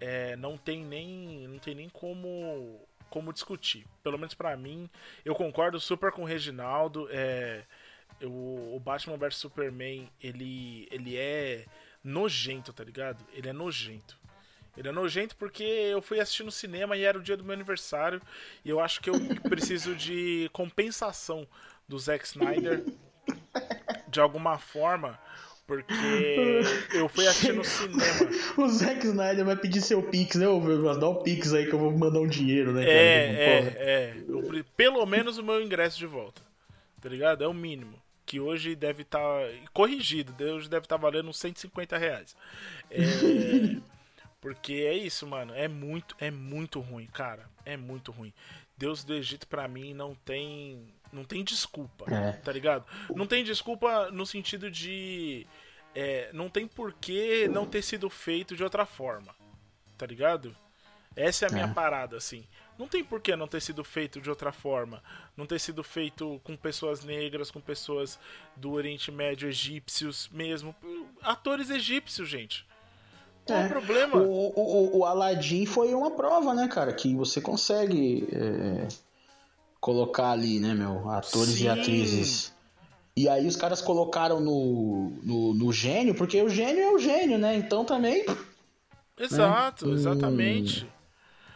é, não tem nem não tem nem como como discutir. Pelo menos para mim, eu concordo super com o Reginaldo. É, o, o Batman vs Superman, ele, ele é nojento, tá ligado? Ele é nojento. Ele é nojento porque eu fui assistir no cinema e era o dia do meu aniversário. E eu acho que eu preciso de compensação do Zack Snyder de alguma forma. Porque eu fui assistir no cinema. o Zack Snyder vai pedir seu Pix, né? Dá o Pix aí que eu vou mandar um dinheiro, né? É, é, é. Eu, pelo menos o meu ingresso de volta. Tá ligado? É o mínimo que hoje deve estar tá, corrigido, hoje deve estar tá valendo uns 150 reais. É, porque é isso, mano, é muito, é muito ruim, cara, é muito ruim. Deus do Egito para mim não tem, não tem desculpa, é. tá ligado? Não tem desculpa no sentido de, é, não tem porquê não ter sido feito de outra forma, tá ligado? Essa é a minha é. parada, assim. Não tem por que não ter sido feito de outra forma. Não ter sido feito com pessoas negras, com pessoas do Oriente Médio, egípcios mesmo. Atores egípcios, gente. Qual é. o problema? O, o, o Aladdin foi uma prova, né, cara? Que você consegue é, colocar ali, né, meu? Atores Sim. e atrizes. E aí os caras colocaram no, no, no, gênio, porque o gênio é o gênio, né? Então também. Exato, né? exatamente.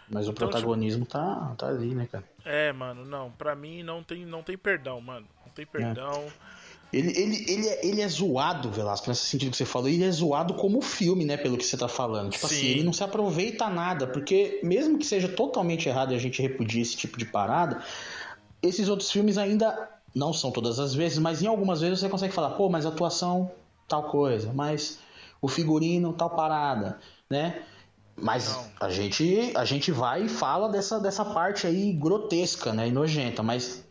Mas o então, protagonismo tipo... tá, tá ali, né, cara? É, mano, não. Pra mim não tem, não tem perdão, mano. Não tem perdão. É. Ele, ele, ele, é, ele é zoado, Velasco, nesse sentido que você falou. Ele é zoado como filme, né? Pelo que você tá falando. Tipo assim, Sim. assim, ele não se aproveita nada. Porque, mesmo que seja totalmente errado e a gente repudia esse tipo de parada, esses outros filmes ainda não são todas as vezes, mas em algumas vezes você consegue falar, pô, mas a atuação, tal coisa, mas o figurino, tal parada, né? Mas a gente, a gente vai e fala dessa, dessa parte aí grotesca, né? E nojenta, mas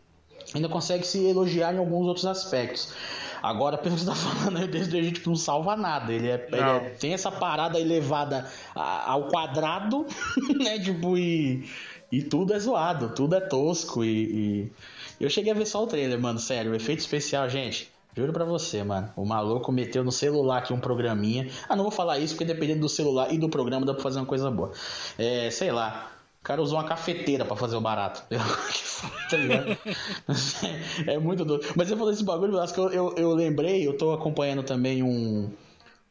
ainda consegue se elogiar em alguns outros aspectos. Agora, pelo que você tá falando, desde a gente não salva nada. Ele, é, ele é, tem essa parada elevada ao quadrado, né? Tipo, e, e tudo é zoado, tudo é tosco. E, e, eu cheguei a ver só o trailer, mano. Sério, o efeito especial, gente. Juro pra você, mano. O maluco meteu no celular aqui um programinha. Ah, não vou falar isso porque dependendo do celular e do programa dá pra fazer uma coisa boa. É, sei lá. O cara usou uma cafeteira para fazer o barato. tá ligado? é muito doido. Mas eu falei esse bagulho, eu, eu, eu lembrei, eu tô acompanhando também um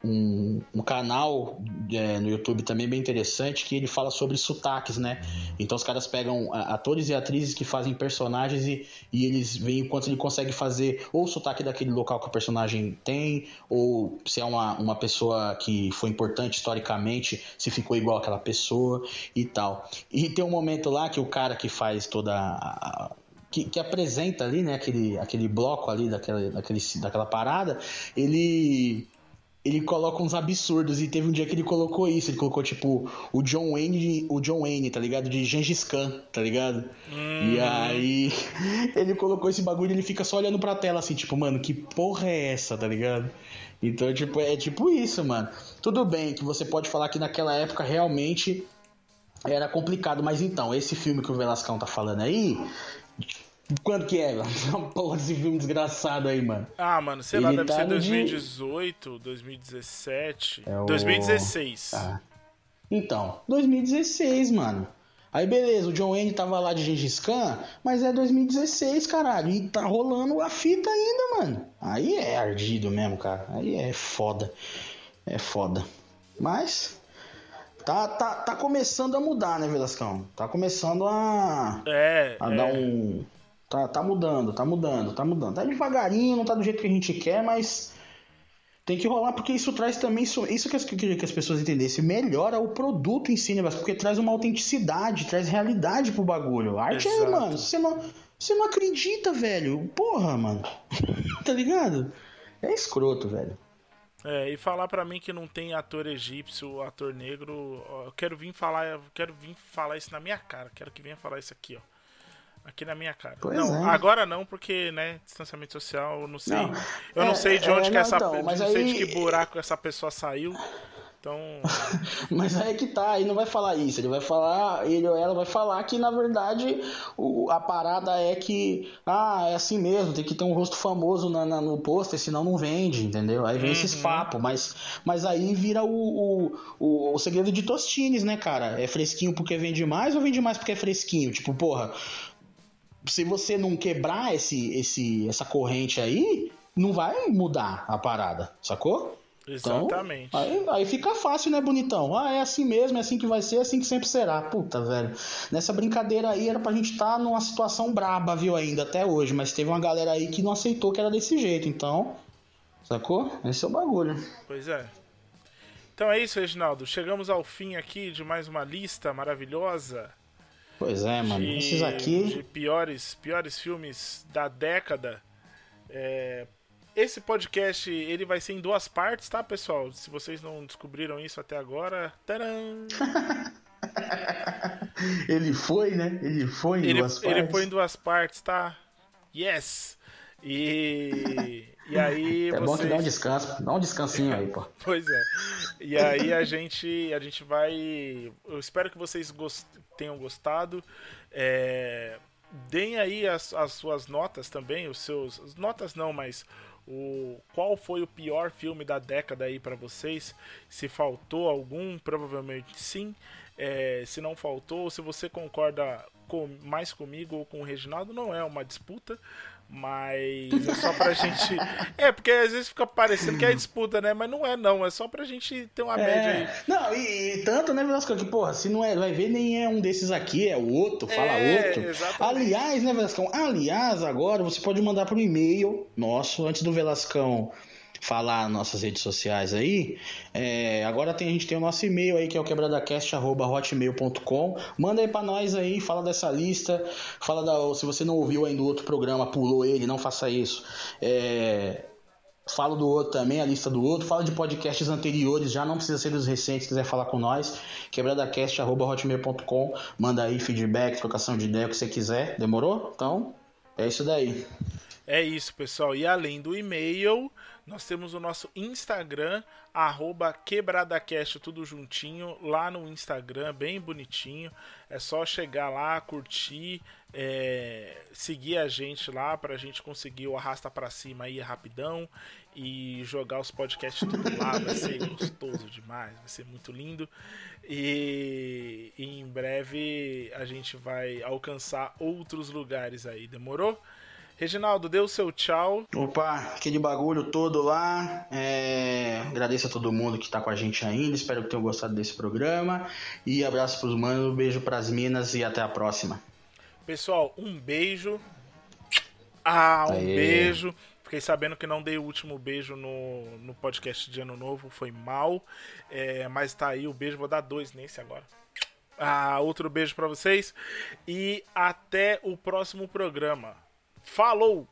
um, um canal é, no YouTube também bem interessante que ele fala sobre sotaques, né? Então os caras pegam atores e atrizes que fazem personagens e, e eles veem quanto ele consegue fazer ou o sotaque daquele local que o personagem tem, ou se é uma, uma pessoa que foi importante historicamente, se ficou igual aquela pessoa e tal. E tem um momento lá que o cara que faz toda a, que, que, apresenta ali, né, aquele, aquele bloco ali daquela, daquele, daquela parada, ele ele coloca uns absurdos. E teve um dia que ele colocou isso. Ele colocou, tipo, o John Wayne, o John Wayne, tá ligado? De Gengis Khan, tá ligado? Hum. E aí ele colocou esse bagulho e ele fica só olhando pra tela assim, tipo, mano, que porra é essa, tá ligado? Então, tipo, é tipo isso, mano. Tudo bem que você pode falar que naquela época realmente era complicado, mas então, esse filme que o Velascão tá falando aí, quando que é, mano? Porra, esse filme desgraçado aí, mano. Ah, mano, sei lá, deve tá ser 2018, de... 2017. É o... 2016. Ah. Então, 2016, mano. Aí beleza, o John Wayne tava lá de Gengis Khan, mas é 2016, caralho. E tá rolando a fita ainda, mano. Aí é ardido mesmo, cara. Aí é foda. É foda. Mas. Tá, tá, tá começando a mudar, né, Velascão? Tá começando a. É. A é. dar um Tá, tá mudando, tá mudando, tá mudando. Tá devagarinho, não tá do jeito que a gente quer, mas tem que rolar porque isso traz também isso, isso que eu queria que as pessoas entendessem melhora o produto em si né porque traz uma autenticidade traz realidade pro bagulho arte é, Exato. é mano você não você não acredita velho porra mano tá ligado é escroto velho é, e falar para mim que não tem ator egípcio, ator negro, eu quero vir falar, eu quero vir falar isso na minha cara, quero que venha falar isso aqui, ó. Aqui na minha cara. Pois não, é. agora não, porque, né, distanciamento social, eu não sei. Não. Eu é, não sei de onde é, que essa. Então, não aí... sei de que buraco essa pessoa saiu. Então. mas aí é que tá, ele não vai falar isso, ele vai falar, ele ou ela vai falar que na verdade o, a parada é que, ah, é assim mesmo, tem que ter um rosto famoso na, na, no pôster, senão não vende, entendeu? Aí vem uhum. esses papos, mas, mas aí vira o, o, o, o segredo de Tostines, né, cara? É fresquinho porque vende mais ou vende mais porque é fresquinho? Tipo, porra, se você não quebrar esse, esse, essa corrente aí, não vai mudar a parada, sacou? Exatamente. Então, aí, aí, fica fácil, né, bonitão? Ah, é assim mesmo, é assim que vai ser, é assim que sempre será. Puta, velho. Nessa brincadeira aí era pra gente estar tá numa situação braba, viu, ainda até hoje. Mas teve uma galera aí que não aceitou que era desse jeito, então. Sacou? Esse é o bagulho. Pois é. Então é isso, Reginaldo. Chegamos ao fim aqui de mais uma lista maravilhosa. Pois é, mano. De, Esses aqui. De piores, piores filmes da década. É, esse podcast ele vai ser em duas partes, tá, pessoal? Se vocês não descobriram isso até agora. Tcharam! ele foi, né? Ele foi em ele, duas partes. Ele foi em duas partes, tá? Yes! E, e aí. É bom que dá um descanso, dá um descansinho aí, pô. pois é. E aí a gente, a gente vai. Eu espero que vocês gost... tenham gostado. É... Deem aí as, as suas notas também, os seus. Notas não, mas o qual foi o pior filme da década aí para vocês. Se faltou algum, provavelmente sim. É, se não faltou, se você concorda com, mais comigo ou com o Reginaldo, não é uma disputa. Mas é só pra gente. É, porque às vezes fica parecendo que é disputa, né? Mas não é, não. É só pra gente ter uma é... média aí. Não, e, e tanto, né, Velasco, que, porra, se não é, vai ver, nem é um desses aqui, é o outro, fala é, outro. Exatamente. Aliás, né, Velascão? Aliás, agora você pode mandar pro e-mail nosso, antes do Velascão falar nossas redes sociais aí. É, agora tem, a gente tem o nosso e-mail aí, que é o quebradacast.hotmail.com. Manda aí pra nós aí, fala dessa lista, fala da. Se você não ouviu ainda o outro programa, pulou ele, não faça isso. É, Fala do outro também, a lista do outro. Fala de podcasts anteriores, já não precisa ser dos recentes, se quiser falar com nós. Quebradacast.hotmail.com. Manda aí feedback, trocação de ideia, o que você quiser. Demorou? Então, é isso daí. É isso, pessoal. E além do e-mail, nós temos o nosso Instagram, arroba quebradacast, tudo juntinho, lá no Instagram, bem bonitinho. É só chegar lá, curtir, é, seguir a gente lá para a gente conseguir o arrasta para cima aí rapidão e jogar os podcasts tudo lá. Vai ser gostoso demais, vai ser muito lindo. E, e em breve a gente vai alcançar outros lugares aí, demorou? Reginaldo, dê o seu tchau. Opa, aquele bagulho todo lá. É... Agradeço a todo mundo que está com a gente ainda. Espero que tenham gostado desse programa. E abraço pros manos, beijo pras minas e até a próxima. Pessoal, um beijo. Ah, um Aê. beijo. Fiquei sabendo que não dei o último beijo no, no podcast de Ano Novo, foi mal. É, mas tá aí o beijo, vou dar dois nesse agora. Ah, outro beijo para vocês e até o próximo programa. Falou!